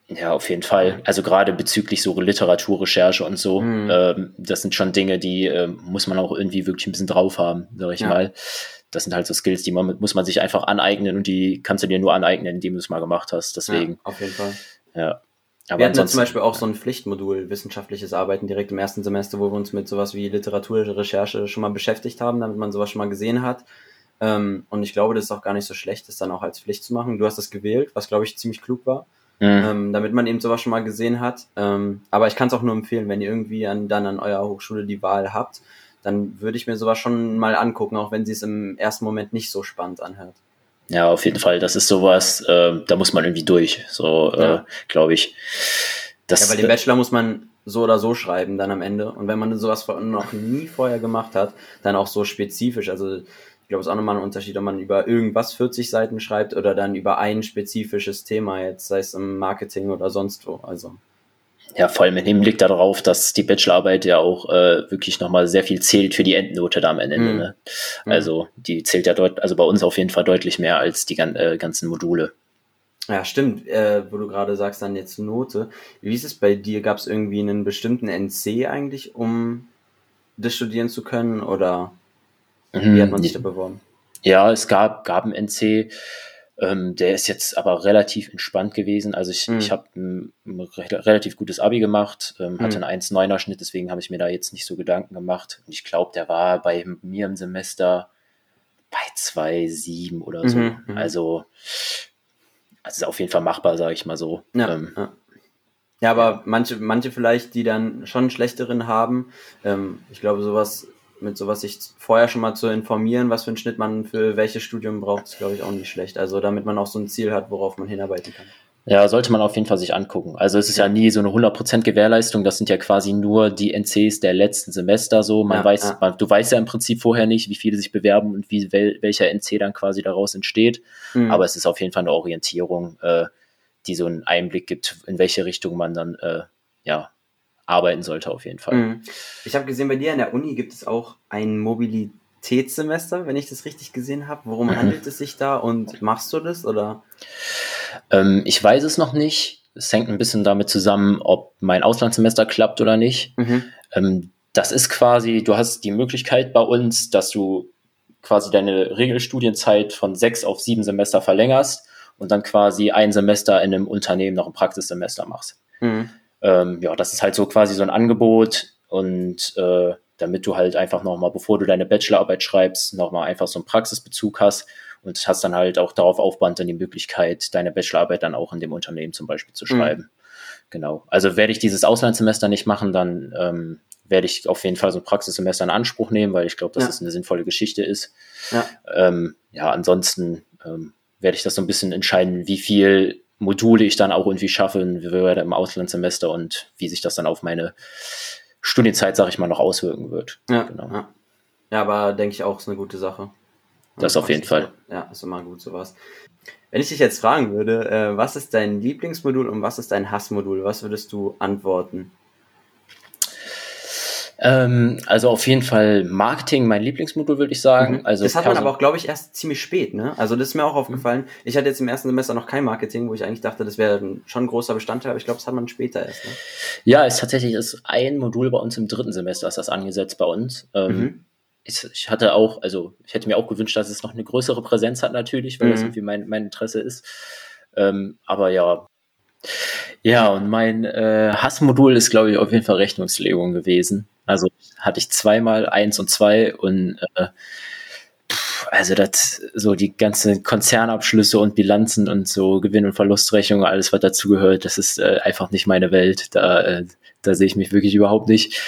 Ja, auf jeden Fall. Also gerade bezüglich so Literaturrecherche und so, mhm. ähm, das sind schon Dinge, die äh, muss man auch irgendwie wirklich ein bisschen drauf haben, sag ich ja. mal das sind halt so Skills, die man, muss man sich einfach aneignen und die kannst du dir nur aneignen, indem du es mal gemacht hast. Deswegen. Ja, auf jeden Fall. Ja. Aber wir hatten ja zum Beispiel auch so ein Pflichtmodul wissenschaftliches Arbeiten direkt im ersten Semester, wo wir uns mit sowas wie Literaturrecherche schon mal beschäftigt haben, damit man sowas schon mal gesehen hat. Ähm, und ich glaube, das ist auch gar nicht so schlecht, das dann auch als Pflicht zu machen. Du hast das gewählt, was glaube ich ziemlich klug war. Mhm. Ähm, damit man eben sowas schon mal gesehen hat. Ähm, aber ich kann es auch nur empfehlen, wenn ihr irgendwie an, dann an eurer Hochschule die Wahl habt, dann würde ich mir sowas schon mal angucken, auch wenn sie es im ersten Moment nicht so spannend anhört. Ja, auf jeden Fall. Das ist sowas, äh, da muss man irgendwie durch, so äh, ja. äh, glaube ich. Das, ja, weil den Bachelor muss man so oder so schreiben dann am Ende. Und wenn man sowas noch nie vorher gemacht hat, dann auch so spezifisch. Also ich glaube, es ist auch nochmal ein Unterschied, ob man über irgendwas 40 Seiten schreibt oder dann über ein spezifisches Thema, jetzt sei es im Marketing oder sonst wo. Also. Ja, vor allem im Hinblick darauf, dass die Bachelorarbeit ja auch äh, wirklich nochmal sehr viel zählt für die Endnote da am Ende. Mhm. Ne? Mhm. Also die zählt ja dort, also bei uns auf jeden Fall deutlich mehr als die äh, ganzen Module. Ja, stimmt, äh, wo du gerade sagst, dann jetzt Note. Wie ist es bei dir? Gab es irgendwie einen bestimmten NC eigentlich, um das studieren zu können? Oder wie hat man sich da beworben? Ja, es gab, gab einen NC, ähm, der ist jetzt aber relativ entspannt gewesen. Also ich, mhm. ich habe ein, ein, relativ gutes Abi gemacht, ähm, hatte mhm. einen 1,9er Schnitt, deswegen habe ich mir da jetzt nicht so Gedanken gemacht. Und ich glaube, der war bei mir im Semester bei 2,7 oder so. Mhm, mhm. Also, also ist auf jeden Fall machbar, sage ich mal so. Ja, ähm, ja. ja aber manche, manche vielleicht, die dann schon schlechteren haben, ähm, ich glaube, sowas mit sowas sich vorher schon mal zu informieren, was für einen Schnitt man für welches Studium braucht, ist, glaube ich, auch nicht schlecht. Also damit man auch so ein Ziel hat, worauf man hinarbeiten kann. Ja, sollte man auf jeden Fall sich angucken. Also es ist ja, ja nie so eine 100% Gewährleistung, das sind ja quasi nur die NCs der letzten Semester so. Man ja, weiß, ja. Man, du weißt ja im Prinzip vorher nicht, wie viele sich bewerben und wie wel, welcher NC dann quasi daraus entsteht. Mhm. Aber es ist auf jeden Fall eine Orientierung, äh, die so einen Einblick gibt, in welche Richtung man dann äh, ja, arbeiten sollte auf jeden Fall. Mhm. Ich habe gesehen, bei dir an der Uni gibt es auch ein Mobilitätssemester, wenn ich das richtig gesehen habe. Worum mhm. handelt es sich da und machst du das oder? Ähm, ich weiß es noch nicht. Es hängt ein bisschen damit zusammen, ob mein Auslandssemester klappt oder nicht. Mhm. Ähm, das ist quasi, du hast die Möglichkeit bei uns, dass du quasi deine Regelstudienzeit von sechs auf sieben Semester verlängerst und dann quasi ein Semester in einem Unternehmen noch ein Praxissemester machst. Mhm ähm, ja, das ist halt so quasi so ein Angebot und äh, damit du halt einfach nochmal, bevor du deine Bachelorarbeit schreibst, nochmal einfach so einen Praxisbezug hast und hast dann halt auch darauf aufbauend dann die Möglichkeit, deine Bachelorarbeit dann auch in dem Unternehmen zum Beispiel zu mhm. schreiben. Mhm. Genau. Also werde ich dieses Auslandssemester nicht machen, dann ähm, werde ich auf jeden Fall so ein Praxissemester in Anspruch nehmen, weil ich glaube, dass ja. das eine sinnvolle Geschichte ist. Ja, ähm, ja ansonsten ähm, werde ich das so ein bisschen entscheiden, wie viel Module ich dann auch irgendwie schaffe im Auslandssemester und wie sich das dann auf meine Studienzeit, sag ich mal, noch auswirken wird. Ja, genau. ja. ja aber denke ich auch, ist eine gute Sache. Das auf jeden Fall. Ja, ist immer gut sowas. Wenn ich dich jetzt fragen würde, äh, was ist dein Lieblingsmodul und was ist dein Hassmodul, was würdest du antworten? Ähm, also auf jeden Fall Marketing, mein Lieblingsmodul, würde ich sagen. Mhm. Also das hat man aber auch, glaube ich, erst ziemlich spät. Ne? Also das ist mir auch aufgefallen. Mhm. Ich hatte jetzt im ersten Semester noch kein Marketing, wo ich eigentlich dachte, das wäre schon ein großer Bestandteil, aber ich glaube, das hat man später erst. Ne? Ja, es tatsächlich ist ein Modul bei uns im dritten Semester, ist das angesetzt bei uns. Ähm, mhm. ich, ich, hatte auch, also ich hätte mir auch gewünscht, dass es noch eine größere Präsenz hat natürlich, weil das mhm. irgendwie mein, mein Interesse ist. Ähm, aber ja, ja, und mein äh, Hassmodul ist, glaube ich, auf jeden Fall Rechnungslegung gewesen. Also hatte ich zweimal eins und zwei und äh, also das so die ganzen Konzernabschlüsse und Bilanzen und so Gewinn- und Verlustrechnungen, alles was dazugehört, das ist äh, einfach nicht meine Welt. Da, äh, da sehe ich mich wirklich überhaupt nicht.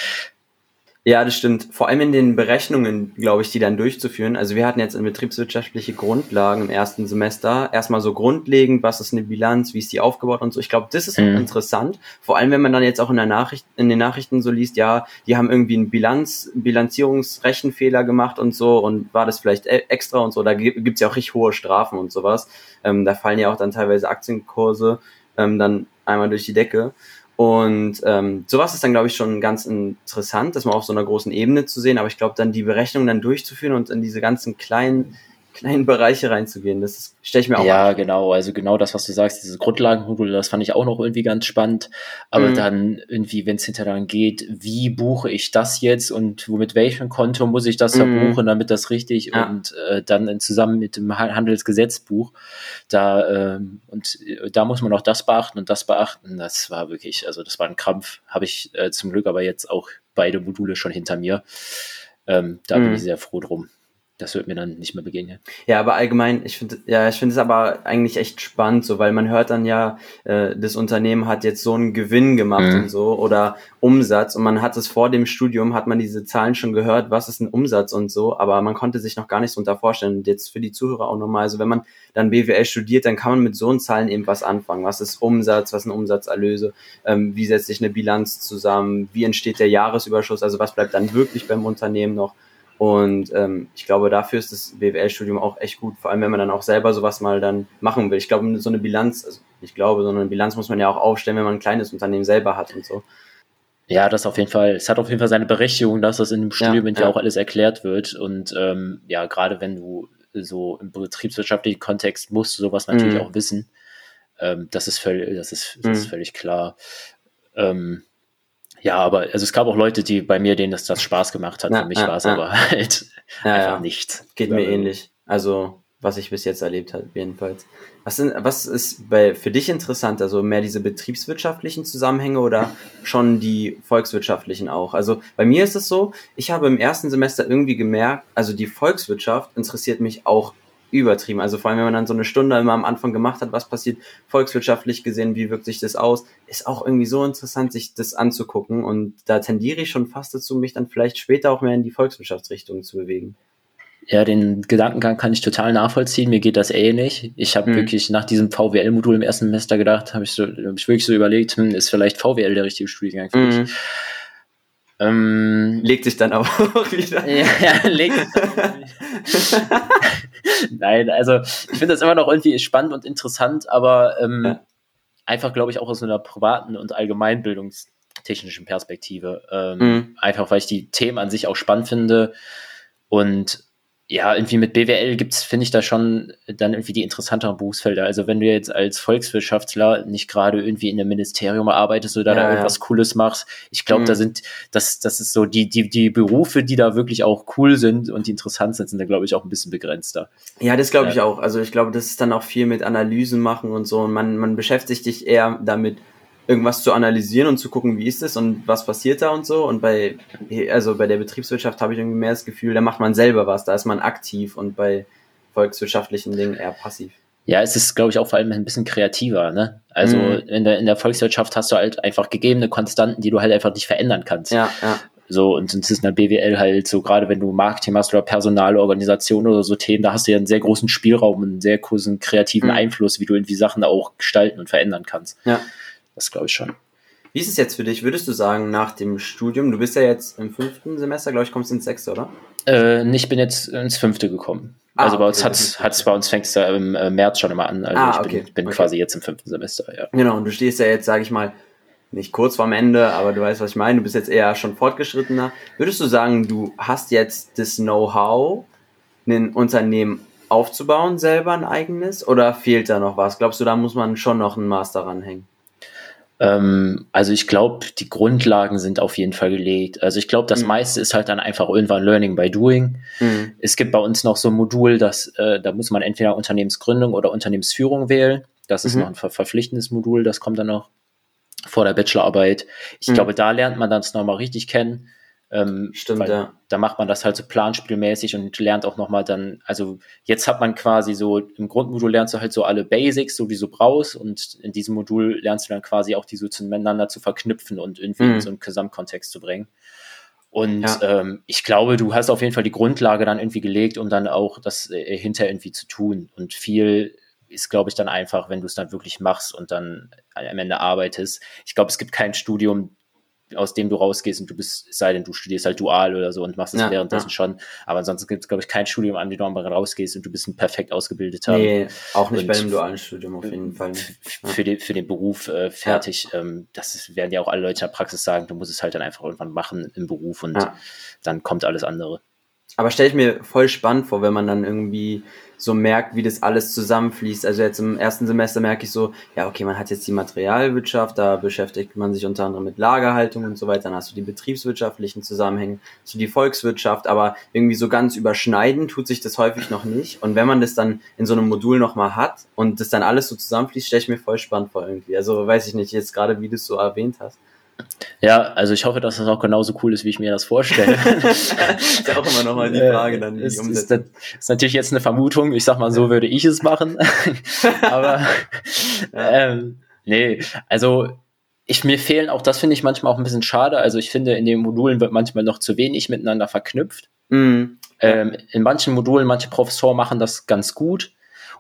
Ja, das stimmt. Vor allem in den Berechnungen, glaube ich, die dann durchzuführen. Also wir hatten jetzt in betriebswirtschaftliche Grundlagen im ersten Semester erstmal so grundlegend, was ist eine Bilanz, wie ist die aufgebaut und so. Ich glaube, das ist mhm. interessant. Vor allem, wenn man dann jetzt auch in der Nachricht, in den Nachrichten so liest, ja, die haben irgendwie einen Bilanz, Bilanzierungsrechenfehler gemacht und so und war das vielleicht e-, extra und so. Da gibt's ja auch richtig hohe Strafen und sowas. Ähm, da fallen ja auch dann teilweise Aktienkurse ähm, dann einmal durch die Decke. Und ähm, sowas ist dann, glaube ich, schon ganz interessant, das mal auf so einer großen Ebene zu sehen. Aber ich glaube, dann die Berechnung dann durchzuführen und in diese ganzen kleinen kleinen Bereiche reinzugehen. Das stelle ich mir auch Ja, genau. Also genau das, was du sagst, dieses Grundlagenmodul, das fand ich auch noch irgendwie ganz spannend. Aber mhm. dann irgendwie, wenn es hinterher dann geht, wie buche ich das jetzt und mit welchem Konto muss ich das mhm. verbuchen, damit das richtig ja. und äh, dann in, zusammen mit dem Handelsgesetzbuch da ähm, und äh, da muss man auch das beachten und das beachten. Das war wirklich, also das war ein Krampf. Habe ich äh, zum Glück aber jetzt auch beide Module schon hinter mir. Ähm, da mhm. bin ich sehr froh drum. Das wird mir dann nicht mehr begegnen. Ja, aber allgemein, ich finde, ja, ich finde es aber eigentlich echt spannend, so, weil man hört dann ja, äh, das Unternehmen hat jetzt so einen Gewinn gemacht mhm. und so oder Umsatz und man hat es vor dem Studium, hat man diese Zahlen schon gehört, was ist ein Umsatz und so, aber man konnte sich noch gar nicht so unter vorstellen. Und jetzt für die Zuhörer auch nochmal, also wenn man dann BWL studiert, dann kann man mit so einen Zahlen eben was anfangen. Was ist Umsatz, was sind Umsatzerlöse, ähm, wie setzt sich eine Bilanz zusammen, wie entsteht der Jahresüberschuss, also was bleibt dann wirklich beim Unternehmen noch und ähm, ich glaube, dafür ist das BWL-Studium auch echt gut, vor allem wenn man dann auch selber sowas mal dann machen will. Ich glaube, so eine Bilanz, also ich glaube, so eine Bilanz muss man ja auch aufstellen, wenn man ein kleines Unternehmen selber hat und so. Ja, das auf jeden Fall. Es hat auf jeden Fall seine Berechtigung, dass das in dem Studium ja, ja. auch alles erklärt wird. Und ähm, ja, gerade wenn du so im betriebswirtschaftlichen Kontext musst du sowas natürlich mhm. auch wissen. Ähm, das ist völlig, das ist, das mhm. ist völlig klar. Ähm, ja, aber also es gab auch Leute, die bei mir, denen das, das Spaß gemacht hat. Ja, Für mich ja, war es ja. aber halt einfach nicht. Geht mir ähnlich. Also was ich bis jetzt erlebt habe, jedenfalls. Was, sind, was ist bei, für dich interessant? Also mehr diese betriebswirtschaftlichen Zusammenhänge oder schon die volkswirtschaftlichen auch? Also bei mir ist es so, ich habe im ersten Semester irgendwie gemerkt, also die Volkswirtschaft interessiert mich auch übertrieben. Also vor allem, wenn man dann so eine Stunde immer am Anfang gemacht hat, was passiert volkswirtschaftlich gesehen, wie wirkt sich das aus, ist auch irgendwie so interessant, sich das anzugucken. Und da tendiere ich schon fast dazu, mich dann vielleicht später auch mehr in die Volkswirtschaftsrichtung zu bewegen. Ja, den Gedankengang kann ich total nachvollziehen. Mir geht das ähnlich. Ich habe hm. wirklich nach diesem VWL-Modul im ersten Semester gedacht, habe ich, so, hab ich wirklich so überlegt, hm, ist vielleicht VWL der richtige Studiengang für mich. Hm. Ähm, legt sich dann aber <laughs> auch wieder. Ja, ja legt. <laughs> Nein, also ich finde das immer noch irgendwie spannend und interessant, aber ähm, ja. einfach, glaube ich, auch aus einer privaten und allgemeinbildungstechnischen Perspektive. Ähm, mhm. Einfach, weil ich die Themen an sich auch spannend finde und ja, irgendwie mit BWL gibt's, finde ich, da schon dann irgendwie die interessanteren Berufsfelder. Also wenn du jetzt als Volkswirtschaftler nicht gerade irgendwie in einem Ministerium arbeitest oder ja, da irgendwas ja. Cooles machst, ich glaube, mhm. da sind, das, das ist so, die, die, die Berufe, die da wirklich auch cool sind und die interessant sind, sind da, glaube ich, auch ein bisschen begrenzter. Ja, das glaube ich auch. Also ich glaube, das ist dann auch viel mit Analysen machen und so. Und man, man beschäftigt sich eher damit, irgendwas zu analysieren und zu gucken, wie ist es und was passiert da und so. Und bei, also bei der Betriebswirtschaft habe ich irgendwie mehr das Gefühl, da macht man selber was, da ist man aktiv und bei volkswirtschaftlichen Dingen eher passiv. Ja, es ist, glaube ich, auch vor allem ein bisschen kreativer, ne? Also mhm. in, der, in der Volkswirtschaft hast du halt einfach gegebene Konstanten, die du halt einfach nicht verändern kannst. Ja, ja. So, und es ist in der BWL halt so, gerade wenn du Marketing machst oder Personalorganisation oder so Themen, da hast du ja einen sehr großen Spielraum, einen sehr großen kreativen mhm. Einfluss, wie du irgendwie Sachen auch gestalten und verändern kannst. Ja. Das glaube ich schon. Wie ist es jetzt für dich? Würdest du sagen, nach dem Studium, du bist ja jetzt im fünften Semester, glaube ich, kommst du ins sechste, oder? Äh, ich bin jetzt ins fünfte gekommen. Ah, also bei uns hat's, hat's bei uns fängt es ja im äh, März schon immer an. Also ah, ich bin, okay. bin okay. quasi jetzt im fünften Semester, ja. Genau, und du stehst ja jetzt, sage ich mal, nicht kurz vorm Ende, aber du weißt, was ich meine, du bist jetzt eher schon fortgeschrittener. Würdest du sagen, du hast jetzt das Know-how, ein Unternehmen aufzubauen, selber ein eigenes, oder fehlt da noch was? Glaubst du, da muss man schon noch einen Master ranhängen? Ähm, also ich glaube, die Grundlagen sind auf jeden Fall gelegt. Also ich glaube, das mhm. meiste ist halt dann einfach irgendwann Learning by Doing. Mhm. Es gibt bei uns noch so ein Modul, dass äh, da muss man entweder Unternehmensgründung oder Unternehmensführung wählen. Das ist mhm. noch ein ver verpflichtendes Modul, das kommt dann noch vor der Bachelorarbeit. Ich mhm. glaube, da lernt man das nochmal richtig kennen. Ähm, Stimmt, ja. Da macht man das halt so planspielmäßig und lernt auch nochmal dann, also jetzt hat man quasi so, im Grundmodul lernst du halt so alle Basics, so wie du brauchst und in diesem Modul lernst du dann quasi auch die so zueinander zu verknüpfen und irgendwie mhm. in so einen Gesamtkontext zu bringen. Und ja. ähm, ich glaube, du hast auf jeden Fall die Grundlage dann irgendwie gelegt, um dann auch das äh, hinter irgendwie zu tun. Und viel ist, glaube ich, dann einfach, wenn du es dann wirklich machst und dann am Ende arbeitest. Ich glaube, es gibt kein Studium, aus dem du rausgehst und du bist, sei denn, du studierst halt dual oder so und machst es ja, währenddessen ja. schon. Aber ansonsten gibt es, glaube ich, kein Studium, an dem du mal rausgehst und du bist ein perfekt ausgebildeter. Nee, auch nicht bei einem dualen Studium auf jeden Fall. Für, den, für den Beruf äh, fertig. Ja. Ähm, das ist, werden ja auch alle Leute in der Praxis sagen, du musst es halt dann einfach irgendwann machen im Beruf und dann kommt alles andere. Aber stelle ich mir voll spannend vor, wenn man dann irgendwie so merkt, wie das alles zusammenfließt. Also jetzt im ersten Semester merke ich so, ja, okay, man hat jetzt die Materialwirtschaft, da beschäftigt man sich unter anderem mit Lagerhaltung und so weiter. Dann hast du die betriebswirtschaftlichen Zusammenhänge, so die Volkswirtschaft, aber irgendwie so ganz überschneiden tut sich das häufig noch nicht. Und wenn man das dann in so einem Modul nochmal hat und das dann alles so zusammenfließt, stelle ich mir voll spannend vor irgendwie. Also weiß ich nicht, jetzt gerade wie du es so erwähnt hast. Ja, also ich hoffe, dass das auch genauso cool ist, wie ich mir das vorstelle. <laughs> ist ja auch immer nochmal die Frage dann, wie ist, ist, das, ist natürlich jetzt eine Vermutung. Ich sag mal, so würde ich es machen. <laughs> Aber ähm, nee, also ich, mir fehlen auch, das finde ich manchmal auch ein bisschen schade. Also ich finde, in den Modulen wird manchmal noch zu wenig miteinander verknüpft. Mhm. Ähm, in manchen Modulen, manche Professoren machen das ganz gut.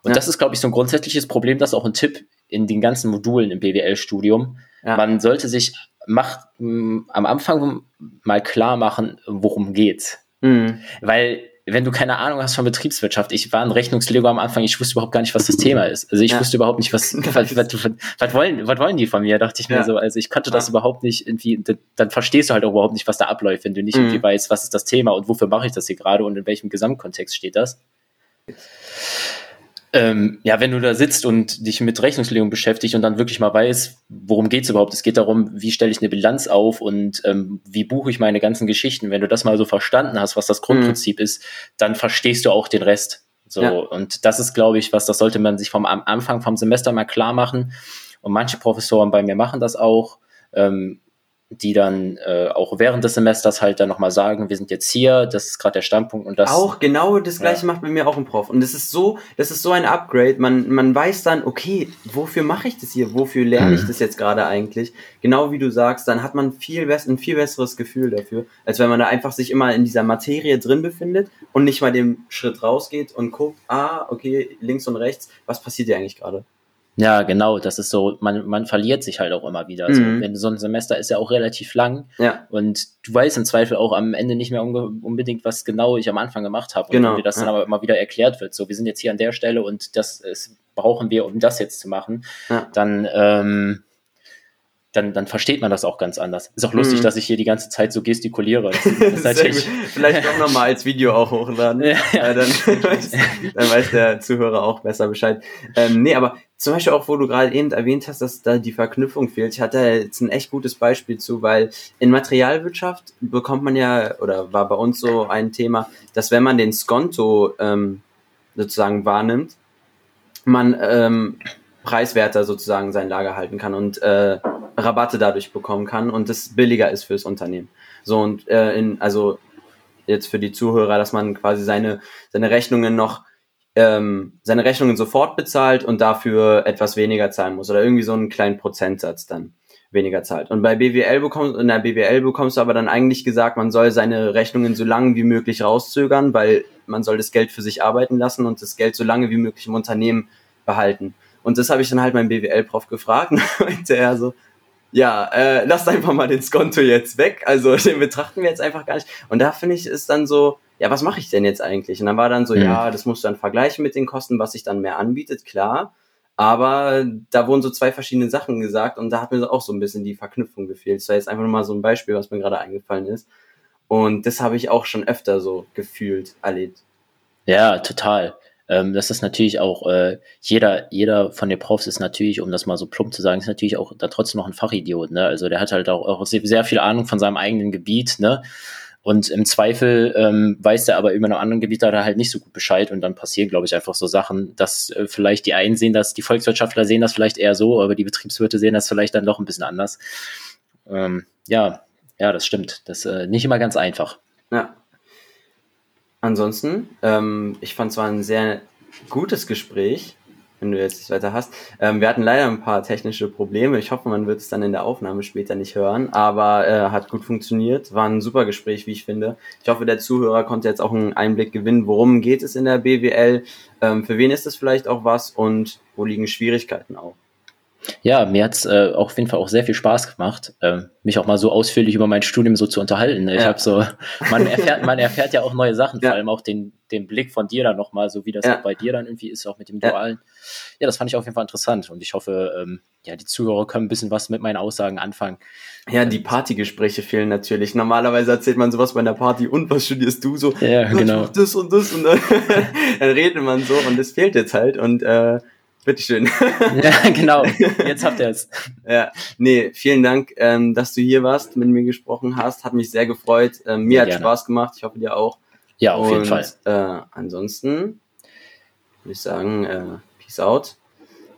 Und ja. das ist, glaube ich, so ein grundsätzliches Problem, das ist auch ein Tipp in den ganzen Modulen im BWL-Studium. Ja. Man sollte sich macht, mh, am Anfang mal klar machen, worum geht's. Mhm. Weil wenn du keine Ahnung hast von Betriebswirtschaft, ich war ein Rechnungslego am Anfang, ich wusste überhaupt gar nicht, was das <laughs> Thema ist. Also ich ja. wusste überhaupt nicht, <laughs> was, was, was, was, wollen, was wollen die von mir, dachte ich mir ja. so. Also ich konnte das überhaupt nicht irgendwie, dann verstehst du halt auch überhaupt nicht, was da abläuft, wenn du nicht mhm. irgendwie weißt, was ist das Thema und wofür mache ich das hier gerade und in welchem Gesamtkontext steht das ähm, ja, wenn du da sitzt und dich mit Rechnungslegung beschäftigst und dann wirklich mal weißt, worum geht's überhaupt? Es geht darum, wie stelle ich eine Bilanz auf und ähm, wie buche ich meine ganzen Geschichten. Wenn du das mal so verstanden hast, was das Grundprinzip mhm. ist, dann verstehst du auch den Rest. So, ja. und das ist, glaube ich, was, das sollte man sich vom am Anfang vom Semester mal klar machen. Und manche Professoren bei mir machen das auch. Ähm, die dann äh, auch während des Semesters halt dann nochmal sagen, wir sind jetzt hier, das ist gerade der Standpunkt und das. Auch genau das gleiche ja. macht bei mir auch ein Prof. Und das ist so, das ist so ein Upgrade. Man, man weiß dann, okay, wofür mache ich das hier? Wofür lerne ich mhm. das jetzt gerade eigentlich? Genau wie du sagst, dann hat man viel ein viel besseres Gefühl dafür, als wenn man da einfach sich immer in dieser Materie drin befindet und nicht mal den Schritt rausgeht und guckt, ah, okay, links und rechts, was passiert hier eigentlich gerade? Ja, genau, das ist so, man, man verliert sich halt auch immer wieder. Also, mhm. wenn so ein Semester ist ja auch relativ lang ja. und du weißt im Zweifel auch am Ende nicht mehr unbedingt, was genau ich am Anfang gemacht habe. Genau. Und wie das ja. dann aber immer wieder erklärt wird. So, wir sind jetzt hier an der Stelle und das ist, brauchen wir, um das jetzt zu machen. Ja. Dann ähm, dann, dann versteht man das auch ganz anders. Ist auch lustig, mhm. dass ich hier die ganze Zeit so gestikuliere. Das, <laughs> das Vielleicht doch nochmal als Video auch hochladen. <laughs> ja, ja. Dann, <laughs> weiß, dann, weiß, der Zuhörer auch besser Bescheid. Ähm, nee, aber zum Beispiel auch, wo du gerade eben erwähnt hast, dass da die Verknüpfung fehlt. Ich hatte jetzt ein echt gutes Beispiel zu, weil in Materialwirtschaft bekommt man ja, oder war bei uns so ein Thema, dass wenn man den Skonto ähm, sozusagen wahrnimmt, man ähm, preiswerter sozusagen sein Lager halten kann und äh, Rabatte dadurch bekommen kann und es billiger ist fürs Unternehmen. So und äh, in, also jetzt für die Zuhörer, dass man quasi seine, seine Rechnungen noch ähm, seine Rechnungen sofort bezahlt und dafür etwas weniger zahlen muss oder irgendwie so einen kleinen Prozentsatz dann weniger zahlt. Und bei BWL bekommst, in der BWL bekommst du aber dann eigentlich gesagt, man soll seine Rechnungen so lange wie möglich rauszögern, weil man soll das Geld für sich arbeiten lassen und das Geld so lange wie möglich im Unternehmen behalten. Und das habe ich dann halt meinen BWL-Prof gefragt und <laughs> meinte er so, ja, äh, lasst einfach mal den Skonto jetzt weg. Also <laughs> den betrachten wir jetzt einfach gar nicht. Und da finde ich, ist dann so, ja, was mache ich denn jetzt eigentlich? Und dann war dann so, mhm. ja, das musst du dann vergleichen mit den Kosten, was sich dann mehr anbietet, klar. Aber da wurden so zwei verschiedene Sachen gesagt und da hat mir auch so ein bisschen die Verknüpfung gefehlt. Das war jetzt einfach nur mal so ein Beispiel, was mir gerade eingefallen ist. Und das habe ich auch schon öfter so gefühlt, erlebt. Ja, total. Ähm, das ist natürlich auch, äh, jeder, jeder von den Profs ist natürlich, um das mal so plump zu sagen, ist natürlich auch da trotzdem noch ein Fachidiot, ne? Also der hat halt auch, auch sehr, sehr viel Ahnung von seinem eigenen Gebiet, ne? Und im Zweifel ähm, weiß er aber über einem anderen Gebiet da halt nicht so gut Bescheid und dann passieren, glaube ich, einfach so Sachen, dass äh, vielleicht die einen sehen das, die Volkswirtschaftler sehen das vielleicht eher so, aber die Betriebswirte sehen das vielleicht dann doch ein bisschen anders. Ähm, ja, ja, das stimmt. Das ist äh, nicht immer ganz einfach. Ja. Ansonsten, ähm, ich fand es war ein sehr gutes Gespräch, wenn du jetzt nichts weiter hast. Ähm, wir hatten leider ein paar technische Probleme. Ich hoffe, man wird es dann in der Aufnahme später nicht hören, aber äh, hat gut funktioniert. War ein super Gespräch, wie ich finde. Ich hoffe, der Zuhörer konnte jetzt auch einen Einblick gewinnen, worum geht es in der BWL, ähm, für wen ist es vielleicht auch was und wo liegen Schwierigkeiten auch. Ja, mir hat's äh, auf jeden Fall auch sehr viel Spaß gemacht, ähm, mich auch mal so ausführlich über mein Studium so zu unterhalten. Ich ja. habe so, man erfährt, man erfährt ja auch neue Sachen, ja. vor allem auch den, den Blick von dir dann nochmal, so wie das ja. auch bei dir dann irgendwie ist, auch mit dem Dualen. Ja, das fand ich auf jeden Fall interessant und ich hoffe, ähm, ja, die Zuhörer können ein bisschen was mit meinen Aussagen anfangen. Ja, die Partygespräche fehlen natürlich. Normalerweise erzählt man sowas bei einer Party und was studierst du so? Ja, genau. Das und das und dann, <laughs> dann redet man so und das fehlt jetzt halt und äh, Bitteschön. <laughs> ja, genau. Jetzt habt ihr es. <laughs> Ja, nee, vielen Dank, ähm, dass du hier warst, mit mir gesprochen hast. Hat mich sehr gefreut. Ähm, mir sehr hat gerne. Spaß gemacht. Ich hoffe dir auch. Ja, auf Und, jeden Fall. Äh, ansonsten würde ich sagen, äh, Peace out.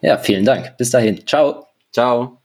Ja, vielen Dank. Bis dahin. Ciao. Ciao.